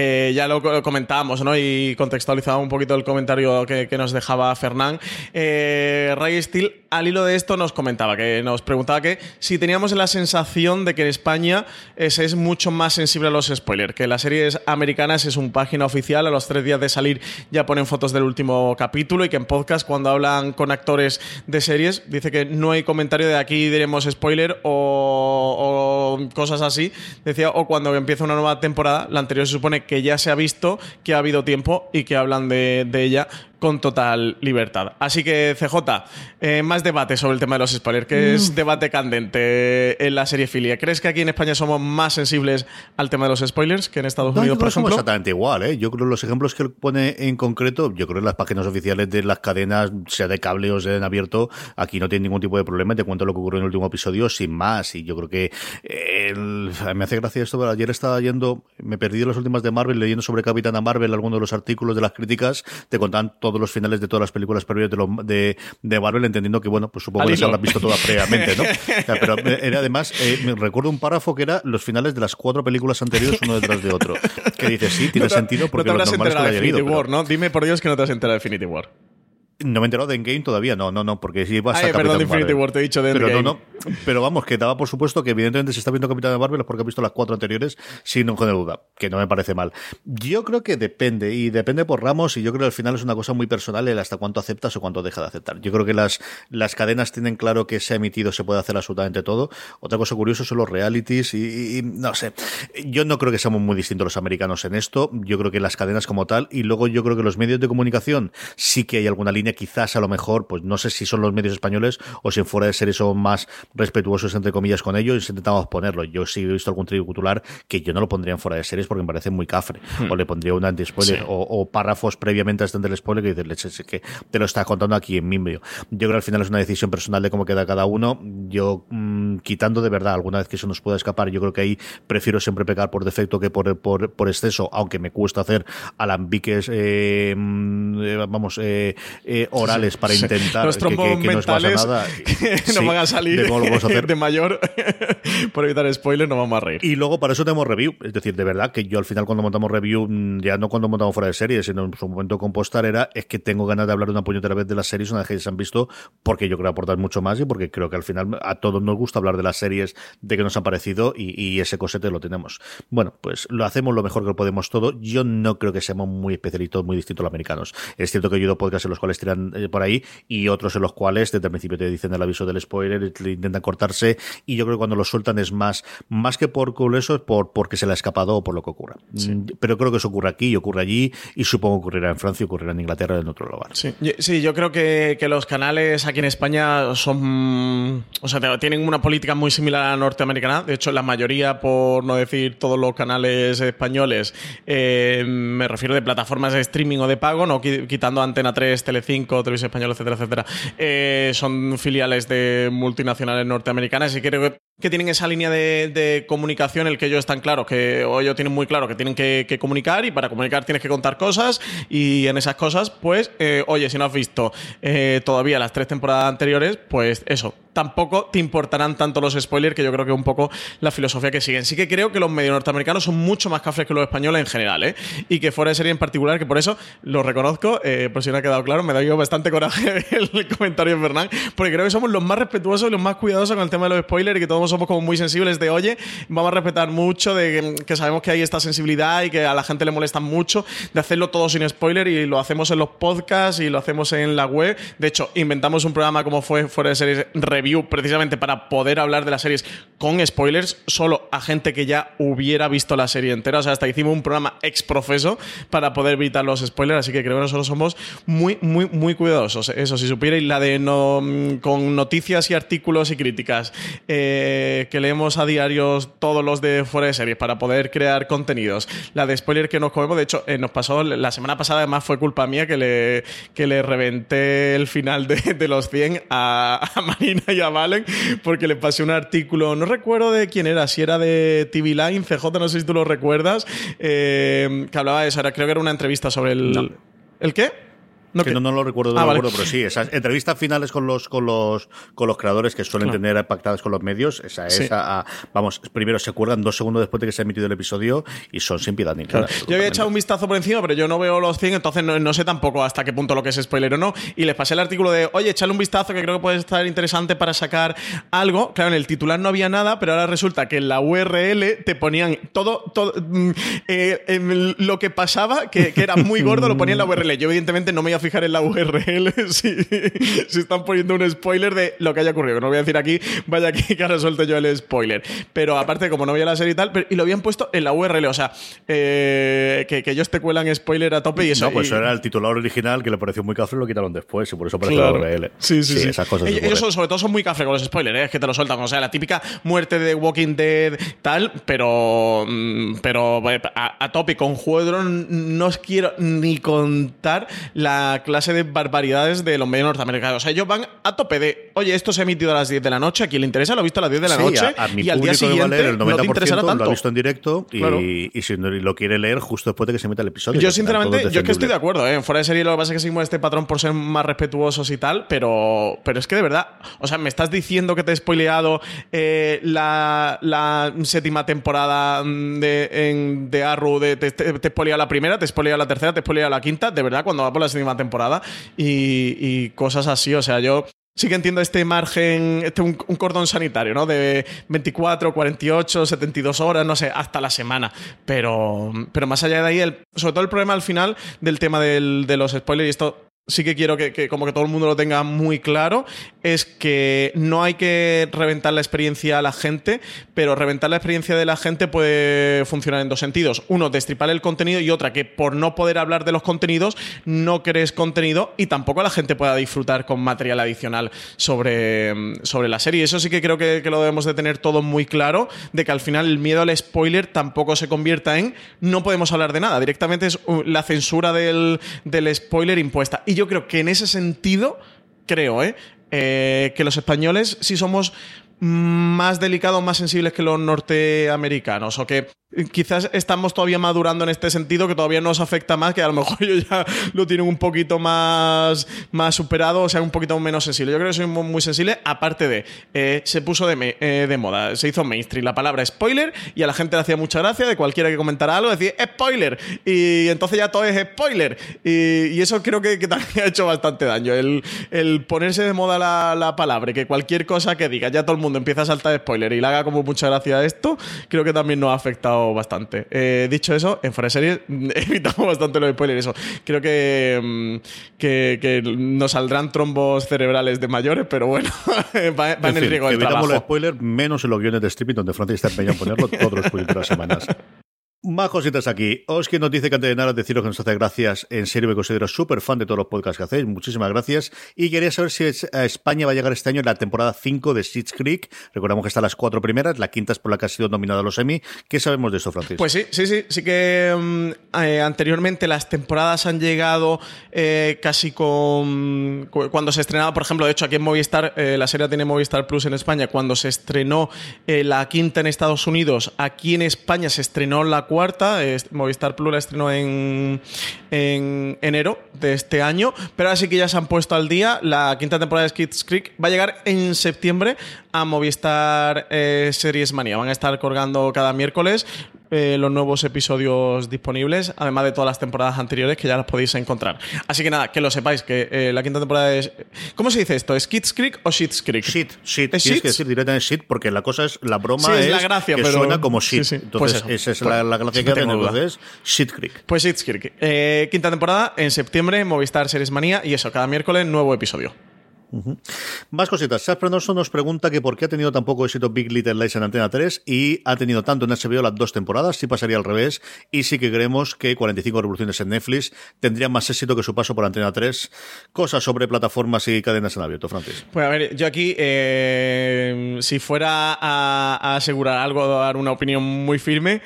Eh, ya lo co- comentábamos, ¿no? Y contextualizaba un poquito el comentario que, nos dejaba Fernán. Eh, Ray Steele, al hilo de esto, nos comentaba, que nos preguntaba que si teníamos la sensación de que en España se es mucho más sensible a los spoilers, que las series americanas es un página oficial, a los tres días de salir ya ponen fotos del último capítulo y que en podcast, cuando hablan con actores de series, dice que no hay comentario de aquí diremos spoiler o, o cosas así. Decía, o cuando empieza una nueva temporada, la anterior se supone que ya se ha visto, que ha habido tiempo y que hablan de, ella con total libertad. Así que, CJ, eh, más debate sobre el tema de los spoilers, que es debate candente en la serie Filia. ¿Crees que aquí en España somos más sensibles al tema de los spoilers que en Estados No, yo Unidos, creo por ejemplo? exactamente igual, ¿eh? Yo creo que los ejemplos que él pone en concreto, yo creo que en las páginas oficiales de las cadenas, sea de cable o sea en abierto, aquí no tiene ningún tipo de problema. Te cuento lo que ocurrió en el último episodio sin más. Y yo creo que el- me hace gracia esto. pero Ayer estaba yendo, me perdí las últimas de Marvel, leyendo sobre Capitana Marvel, algunos de los artículos de las críticas, te contaban todos los finales de todas las películas previas de, lo- de, de Marvel, entendiendo que, bueno, pues supongo que las hilo. habrás visto todas previamente, ¿no? O sea, pero era además, eh, me recuerdo un párrafo que era los finales de las cuatro películas anteriores uno detrás de otro. Que dice, sí, tiene No te- sentido porque no te lo normal es que. Infinity pero- War, ¿no? Dime por Dios que no te has enterado de Infinity War. No me he enterado de Endgame todavía, no, no, no, porque sí va a Ay, estar perdón, Capitán de Infinity Marvel. War, te he dicho de Pero no, Endgame. no, pero vamos, que daba por supuesto que evidentemente si está viendo Capitán Marvel es porque ha visto las cuatro anteriores sin ninguna duda, que no me parece mal. Yo creo que depende, y depende por ramos, y yo creo que al final es una cosa muy personal el hasta cuánto aceptas o cuánto deja de aceptar. Yo creo que las, las cadenas tienen claro que se ha emitido, se puede hacer absolutamente todo. Otra cosa curiosa son los realities y, y- y no sé. Yo no creo que seamos muy distintos los americanos en esto. Yo creo que las cadenas como tal, y luego yo creo que los medios de comunicación sí que hay alguna línea, quizás a lo mejor, pues no sé si son los medios españoles o si en fuera de serie son más respetuosos, entre comillas, con ellos y intentamos ponerlo. Yo sí he visto algún titular que yo no lo pondría en fuera de series porque me parece muy cafre. O le pondría un anti-spoiler Sí. o, o párrafos previamente antes del spoiler que dices, leche, que te lo está contando aquí en mi medio. Yo creo que al final es una decisión personal de cómo queda cada uno. Yo, mm, quitando de verdad alguna vez que eso nos pueda escapar, yo creo que ahí prefiero siempre pecar por defecto que por, por, por exceso, aunque me cuesta hacer alambiques, eh, mm, eh, vamos, eh, eh, orales para intentar Los que, que- que no pasa nada. que Sí, nos van a salir de vamos a hacer. de mayor por evitar spoilers, nos vamos a reír. Y luego para eso tenemos review. Es decir, de verdad que yo al final cuando montamos review, mm, ya no cuando montamos fuera de series, sino en su momento con Postar era, es que tengo ganas de hablar una puñetera vez de las series una vez que se han visto, porque yo creo aportar mucho más y porque creo que al final a todos nos gusta hablar de las series, de que nos han parecido y, y ese cosete lo tenemos. Bueno, pues lo hacemos lo mejor que podemos todo. Yo no creo que seamos muy especialitos, muy distintos a los americanos. Es cierto que yo he oído podcasts en los cuales tiran eh, por ahí y otros en los cuales desde el principio te dicen el aviso del spoiler, te intentan cortarse y yo creo que cuando lo sueltan es más, más que por eso, es por porque se le ha escapado o por lo que ocurra. Mm, Pero creo que eso ocurre aquí y ocurre allí y supongo que ocurrirá en Francia, ocurrirá en Inglaterra y en otro lugar. Sí, Yo- sí, yo creo que, que los canales aquí en España son. O sea, tienen una política muy similar a la norteamericana. De hecho, la mayoría, por no decir todos los canales españoles, eh, me refiero de plataformas de streaming o de pago, no Qui- quitando Antena 3, Telecinco, Televisión Española, etcétera, etcétera. eh, son filiales de multinacionales norteamericanas y creo que que tienen esa línea de, de comunicación en el que ellos están claros, que o ellos tienen muy claro que tienen que, que comunicar y para comunicar tienes que contar cosas y en esas cosas, pues, eh, oye, si no has visto eh, todavía las tres temporadas anteriores, pues eso, tampoco te importarán tanto los spoilers que yo creo que es un poco la filosofía que siguen. Sí que creo que los medios norteamericanos son mucho más cafres que los españoles en general, ¿eh? Y que fuera de serie en particular, que por eso lo reconozco, eh, por si no ha quedado claro, me da bastante coraje el comentario de Fernán, porque creo que somos los más respetuosos y los más cuidadosos con el tema de los spoilers y que todos somos como muy sensibles de, oye, vamos a respetar mucho, de que, que sabemos que hay esta sensibilidad y que a la gente le molesta mucho, de hacerlo todo sin spoiler y lo hacemos en los podcasts y lo hacemos en la web. De hecho, inventamos un programa como fue Fuera de Series Review precisamente para poder hablar de las series con spoilers, solo a gente que ya hubiera visto la serie entera. O sea, hasta hicimos un programa ex profeso para poder evitar los spoilers, así que creo que nosotros somos muy, muy, muy cuidadosos. Eso, si supierais la de no, mm, con noticias y artículos y críticas eh, que leemos a diarios todos los de fuera de series para poder crear contenidos. La de spoiler que nos comemos, de hecho, eh, nos pasó la semana pasada, además fue culpa mía que le, que le reventé el final de, de los 100 a, a, Marina y a Valen porque le pasé un artículo, no recuerdo de quién era, si era de TV Line, CJ, no sé si tú lo recuerdas, eh, que hablaba de eso, era, creo que era una entrevista sobre el... No. ¿El qué? No, que no, no, lo recuerdo, no Ah, lo vale. recuerdo, pero sí, esas entrevistas finales con los con los con los creadores que suelen Claro. tener pactadas con los medios, esa es Sí. vamos, primero se cuelgan dos segundos después de que se ha emitido el episodio y son sin piedad ni Claro. nada. Yo había echado un vistazo por encima, pero yo no veo los 100, entonces no, no sé tampoco hasta qué punto lo que es spoiler o no. Y les pasé el artículo de, oye, echale un vistazo que creo que puede estar interesante para sacar algo. Claro, en el titular no había nada, pero ahora resulta que en la URL te ponían todo, todo mm, eh, lo que pasaba, que, que era muy gordo, lo ponía en la URL. Yo, evidentemente, no me iba a fijar en la URL si, si están poniendo un spoiler de lo que haya ocurrido. No voy a decir aquí, vaya aquí que ahora suelto yo el spoiler. Pero aparte, como no veía la serie y tal, pero- y lo habían puesto en la URL, o sea, eh, que, que ellos te cuelan spoiler a tope y eso. no, pues y- eso era el titular original que le pareció muy cafre y lo quitaron después y por eso aparece Claro. la URL. Sí, sí, sí. esas cosas ellos, ocurren. ellos son- sobre todo son muy cafre con los spoilers, ¿eh? es que te lo sueltan. O sea, la típica muerte de Walking Dead, tal, pero. mm, Pero eh, a, a tope. Con Juego de Tronos no os quiero ni contar la clase de barbaridades de los medios norteamericanos. O sea, ellos van a tope de. Oye, esto se ha emitido a las 10 de la noche. A quien le interesa lo ha visto a las 10 de la Sí, noche. a, a mi y al día siguiente leer el no te 90% interesará lo ha tanto. visto en directo y, Claro. y si lo quiere leer justo después de que se meta el episodio. Yo, sinceramente, yo es que estoy de acuerdo, ¿eh? Fuera de serie lo que pasa es que seguimos este patrón por ser más respetuosos y tal, pero, pero es que de verdad, o sea, me estás diciendo que te he spoileado eh, la, la séptima temporada de, en, de Arrow, de, te, te, te he spoileado la primera, te he spoileado la tercera, te he spoileado la quinta, de verdad, cuando va por la séptima temporada y, cosas así, o sea, yo... Sí que entiendo este margen, este un, un cordón sanitario, ¿no? De 24, 48, 72 horas, no sé, hasta la semana. Pero, pero más allá de ahí, el- sobre todo el problema al final del tema del- de los spoilers, y esto sí que quiero que, como que todo el mundo lo tenga muy claro, es que no hay que reventar la experiencia a la gente, pero reventar la experiencia de la gente puede funcionar en dos sentidos. Uno, destripar el contenido y otra, que por no poder hablar de los contenidos, no crees contenido y tampoco la gente pueda disfrutar con material adicional sobre, sobre la serie. Eso sí que creo que, lo debemos de tener todo muy claro, de que al final el miedo al spoiler tampoco se convierta en no podemos hablar de nada, directamente es uh, la censura del, del spoiler impuesta. Yo creo que en ese sentido, creo, ¿eh? Eh, que los españoles sí somos más delicados, más sensibles que los norteamericanos, o que quizás estamos todavía madurando en este sentido, que todavía nos afecta más, que a lo mejor ellos ya lo tienen un poquito más, más superado, o sea, un poquito menos sensible. Yo creo que soy muy, muy sensible, aparte de, eh, se puso de, eh, moda, se hizo mainstream la palabra spoiler y a la gente le hacía mucha gracia de cualquiera que comentara algo, decía spoiler, y entonces ya todo es spoiler, y, eso creo que, también ha hecho bastante daño, el, ponerse de moda la, la palabra, que cualquier cosa que diga, ya todo el mundo empieza a saltar spoiler y le haga como mucha gracia a esto, creo que también nos ha afectado bastante. Eh, dicho eso, en Fuera de Series mm, evitamos bastante los spoilers, eso. Creo que, mm, que, que nos saldrán trombos cerebrales de mayores, pero bueno, va, va en, el riesgo del evitamos trabajo. los spoilers, menos en los guiones de streaming, donde Francis está empeñado en ponerlo todos los puñeteros semanas. Más cositas aquí. Oskin nos dice que antes de nada deciros que nos hace gracias. En serio, me considero súper fan de todos los podcasts que hacéis. Muchísimas gracias. Y quería saber si a España va a llegar este año la temporada 5 de Schitt's Creek. Recordamos que están las cuatro primeras, la quinta es por la que ha sido nominada a los Emmy. ¿Qué sabemos de esto, Francis? Pues sí, sí, sí, sí que mm, eh, anteriormente las temporadas han llegado eh, casi con cu- cuando se estrenaba, por ejemplo, de hecho aquí en Movistar, eh, la serie tiene Movistar Plus en España, cuando se estrenó eh, la quinta en Estados Unidos, aquí en España se estrenó la cuarta, eh, Movistar Plus la estrenó en, en enero de este año, pero ahora sí que ya se han puesto al día, la quinta temporada de Schitt's Creek va a llegar en septiembre a Movistar eh, Series Manía, van a estar colgando cada miércoles eh, los nuevos episodios disponibles, además de todas las temporadas anteriores que ya las podéis encontrar. Así que nada, que lo sepáis, que eh, la quinta temporada es... ¿Cómo se dice esto? ¿Es Kids Creek o Shit's Creek? Shit, shit. ¿Es Tienes que decir directamente shit porque la cosa es, la broma Sí, es es, la gracia, que pero- suena como shit. sí, sí. Entonces, Pues esa es Pues- la, la gracia que duda. Entonces, shit creek. Pues Shit's Creek. Eh, quinta temporada en septiembre, Movistar Series Manía y eso, cada miércoles nuevo episodio. Más cositas. Sas Prenoso nos pregunta que por qué ha tenido tan poco éxito Big Little Lies en Antena 3 y ha tenido tanto en HBO las dos temporadas, si pasaría al revés, y sí que creemos que 45 revoluciones en Netflix tendrían más éxito que su paso por Antena 3. Cosas sobre plataformas y cadenas en abierto, Francis. Pues a ver, yo aquí, eh, si fuera a, a asegurar algo, a dar una opinión muy firme,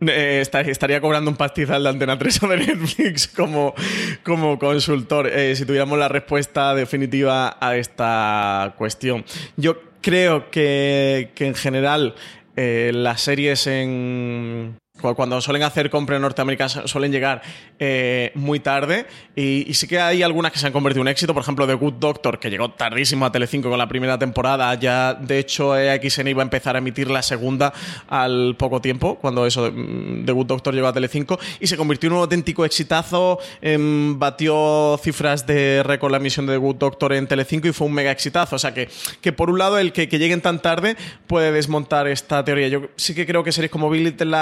eh, esta- estaría cobrando un pastizal de Antena 3 o de Netflix como, como consultor, eh, si tuviéramos la respuesta definitiva a esta cuestión. Yo creo que, que en general eh, las series en... cu- Cuando suelen hacer compra en Norteamérica su- suelen llegar eh, muy tarde y, sí que hay algunas que se han convertido en éxito. Por ejemplo, The Good Doctor, que llegó tardísimo a Telecinco con la primera temporada. Ya, de hecho, AXN iba a empezar a emitir la segunda al poco tiempo, cuando eso, mm, The Good Doctor llegó a Telecinco y se convirtió en un auténtico exitazo. em, batió cifras de récord la emisión de The Good Doctor en Telecinco y fue un mega exitazo. O sea que, que por un lado, el que, que lleguen tan tarde puede desmontar esta teoría. Yo sí que creo que series como Big Little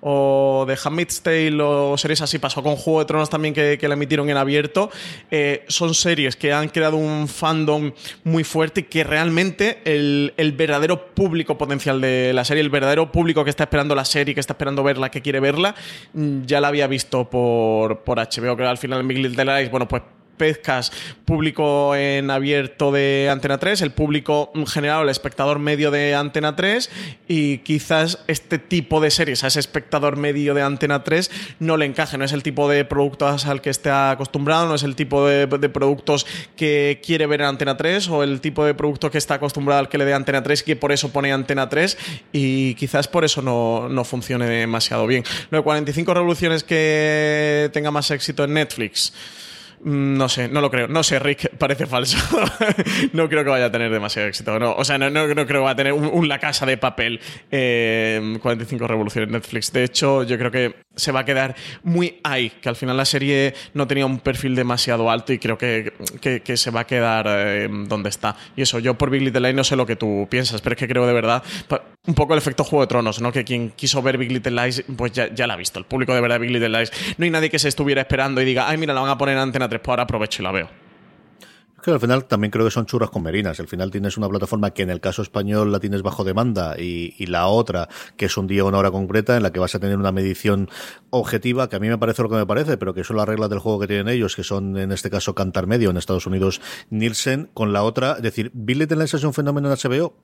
O The Handmaid's Tale o series así, pasó con Juego de Tronos también que, que la emitieron en abierto, eh, son series que han creado un fandom muy fuerte y que realmente el, el verdadero público potencial de la serie, el verdadero público que está esperando la serie, que está esperando verla, que quiere verla, mm, ya la había visto por, por HBO, que al final en Big Little Lies, bueno, pues pescas público en abierto de Antena 3, el público en general, el espectador medio de Antena 3 y quizás este tipo de series a ese espectador medio de Antena 3 no le encaje, no es el tipo de productos al que esté acostumbrado, no es el tipo de, de productos que quiere ver en Antena 3 o el tipo de producto que está acostumbrado al que le dé Antena 3 y que por eso pone Antena 3 y quizás por eso no, no funcione demasiado bien. Lo de 45 revoluciones que tenga más éxito en Netflix. Mm, No sé, no lo creo. No sé, Rick, parece falso. no creo que vaya a tener demasiado éxito. No, o sea, no, no- no creo que vaya a tener un, La Casa de Papel eh, 45 revoluciones Netflix. De hecho, yo creo que se va a quedar muy ahí, que al final la serie no tenía un perfil demasiado alto y creo que, que- se va a quedar eh, donde está. Y eso, yo por Big Little Lies no sé lo que tú piensas, pero es que creo de verdad, un poco el efecto Juego de Tronos, ¿no? Que quien quiso ver Big Little Lies, pues ya, la ha visto. El público de verdad Big Little Lies. No hay nadie que se estuviera esperando y diga, ay, mira, la van a poner en Antena 3, pues ahora aprovecho y la veo. Que al final también creo que son churras con merinas. Al final tienes una plataforma que en el caso español la tienes bajo demanda y, la otra que es un día o una hora concreta en la que vas a tener una medición objetiva que a mí me parece lo que me parece, pero que son las reglas del juego que tienen ellos, que son en este caso Cantar Medio en Estados Unidos Nielsen, con la otra, es decir, Bill Little Lies es un fenómeno en HBO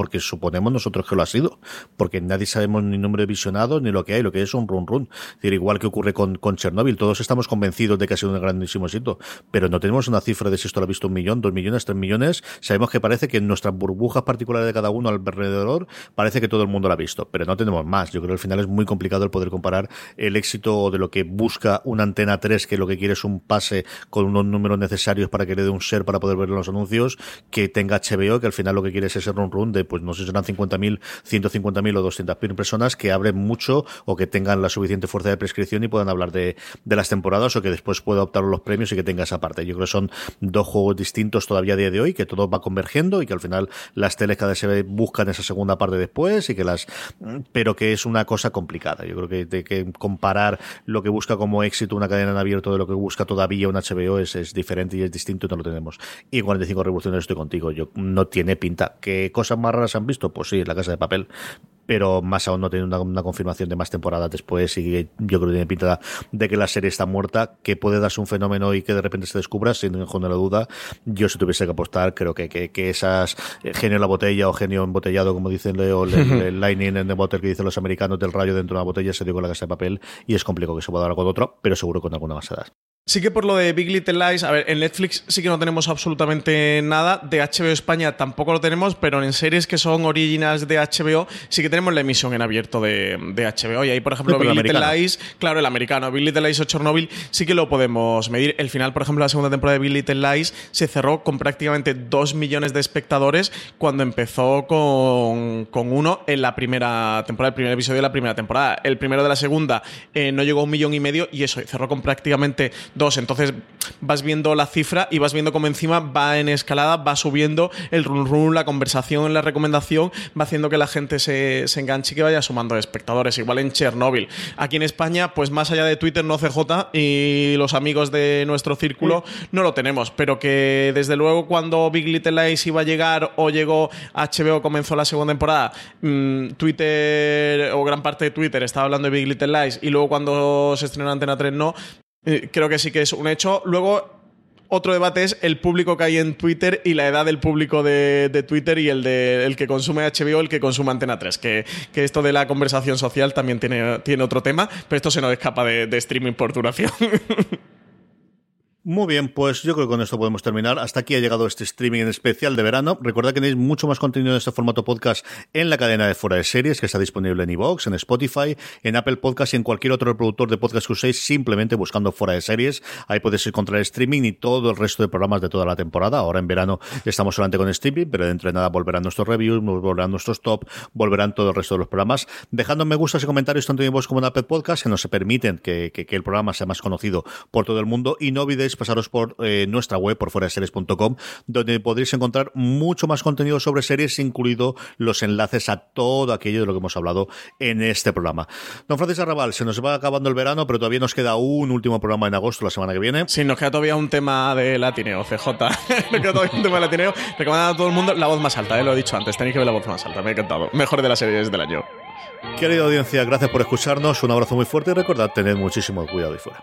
porque suponemos nosotros que lo ha sido, porque nadie sabemos ni número de visionados ni lo que hay, lo que es un run run. Es decir, igual que ocurre con, con Chernobyl, todos estamos convencidos de que ha sido un grandísimo éxito, pero no tenemos una cifra de si esto lo ha visto un millón, dos millones, tres millones. Sabemos que parece que en nuestras burbujas particulares de cada uno alrededor, parece que todo el mundo lo ha visto, pero no tenemos más. Yo creo que al final es muy complicado el poder comparar el éxito de lo que busca una antena 3, que lo que quiere es un pase con unos números necesarios para que le dé un share para poder ver los anuncios, que tenga HBO, que al final lo que quiere es ese run run de, pues no sé si serán 50.000, 150.000 o 200.000 personas que abren mucho o que tengan la suficiente fuerza de prescripción y puedan hablar de, de las temporadas o que después pueda optar los premios y que tenga esa parte. Yo creo que son dos juegos distintos todavía a día de hoy, que todo va convergiendo y que al final las teles cada vez se buscan esa segunda parte después y que las, pero que es una cosa complicada. Yo creo que de que comparar lo que busca como éxito una cadena en abierto de lo que busca todavía un HBO es, es diferente y es distinto y no lo tenemos. Y en 45 revoluciones estoy contigo. Yo no tiene pinta. ¿Qué cosas más raras han visto? Pues sí, la casa de papel. Pero más aún no tiene una, una confirmación de más temporadas después y yo creo que tiene pinta de que la serie está muerta, que puede darse un fenómeno y que de repente se descubra, sin ninguna duda. Yo si tuviese que apostar, creo que, que, que esas eh, genio en la botella o genio embotellado, como dicen Leo, el, el, el lightning in the bottle que dicen los americanos del rayo dentro de una botella, se dio con la casa de papel y es complicado que se pueda dar con otro, pero seguro con alguna más edad. Sí que por lo de Big Little Lies, a ver, en Netflix sí que no tenemos absolutamente nada, de HBO España tampoco lo tenemos, pero en series que son originals de HBO sí que tenemos la emisión en abierto de, de HBO. Y ahí, por ejemplo, Sí, Big Little. Lies, claro, el americano, Big Little Lies o Chernobyl, sí que lo podemos medir. El final, por ejemplo, la segunda temporada de Big Little Lies se cerró con prácticamente dos millones de espectadores cuando empezó con, con uno en la primera temporada, el primer episodio de la primera temporada. El primero de la segunda eh, no llegó a un millón y medio y eso, cerró con prácticamente dos. Entonces vas viendo la cifra y vas viendo cómo encima va en escalada, va subiendo el run run, la conversación, la recomendación, va haciendo que la gente se, se enganche y que vaya sumando espectadores. Igual en Chernobyl. Aquí en España, pues más allá de Twitter, no CJ y los amigos de nuestro círculo no lo tenemos, pero que desde luego cuando Big Little Lies iba a llegar o llegó HBO, comenzó la segunda temporada, mm, Twitter o gran parte de Twitter estaba hablando de Big Little Lies y luego cuando se estrenó en Antena 3 no, eh, creo que sí que es un hecho. Luego otro debate es el público que hay en Twitter y la edad del público de, de Twitter y el de el que consume HBO, el que consume Antena 3. Que, que esto de la conversación social también tiene, tiene otro tema, pero esto se nos escapa de, de streaming por duración. Muy bien, pues yo creo que con esto podemos terminar. Hasta aquí ha llegado este streaming en especial de verano. Recordad que tenéis mucho más contenido en este formato podcast en la cadena de Fuera de Series, que está disponible en iVoox, en Spotify, en Apple Podcast y en cualquier otro reproductor de podcast que uséis, simplemente buscando Fuera de Series. Ahí podéis encontrar streaming y todo el resto de programas de toda la temporada. Ahora en verano estamos solamente con streaming, pero dentro de nada volverán nuestros reviews, volverán nuestros top, volverán todo el resto de los programas. Dejadnos me gustas y comentarios tanto en iVoox como en Apple Podcast, que nos permiten que, que- que el programa sea más conocido por todo el mundo. Y no olvidéis pasaros por eh, nuestra web, por fuera de series.com, donde podréis encontrar mucho más contenido sobre series, incluido los enlaces a todo aquello de lo que hemos hablado en este programa. Don Francisco Arrabal, se nos va acabando el verano, pero todavía nos queda un último programa en agosto, la semana que viene. Sí, nos queda todavía un tema de latineo, CJ. nos queda todavía un tema de latineo. Recomendado a todo el mundo la voz más alta, eh, lo he dicho antes. Tenéis que ver la voz más alta, me ha encantado. Mejor de las series del año. Querida audiencia, gracias por escucharnos, un abrazo muy fuerte y recordad, tened muchísimo cuidado y fuera.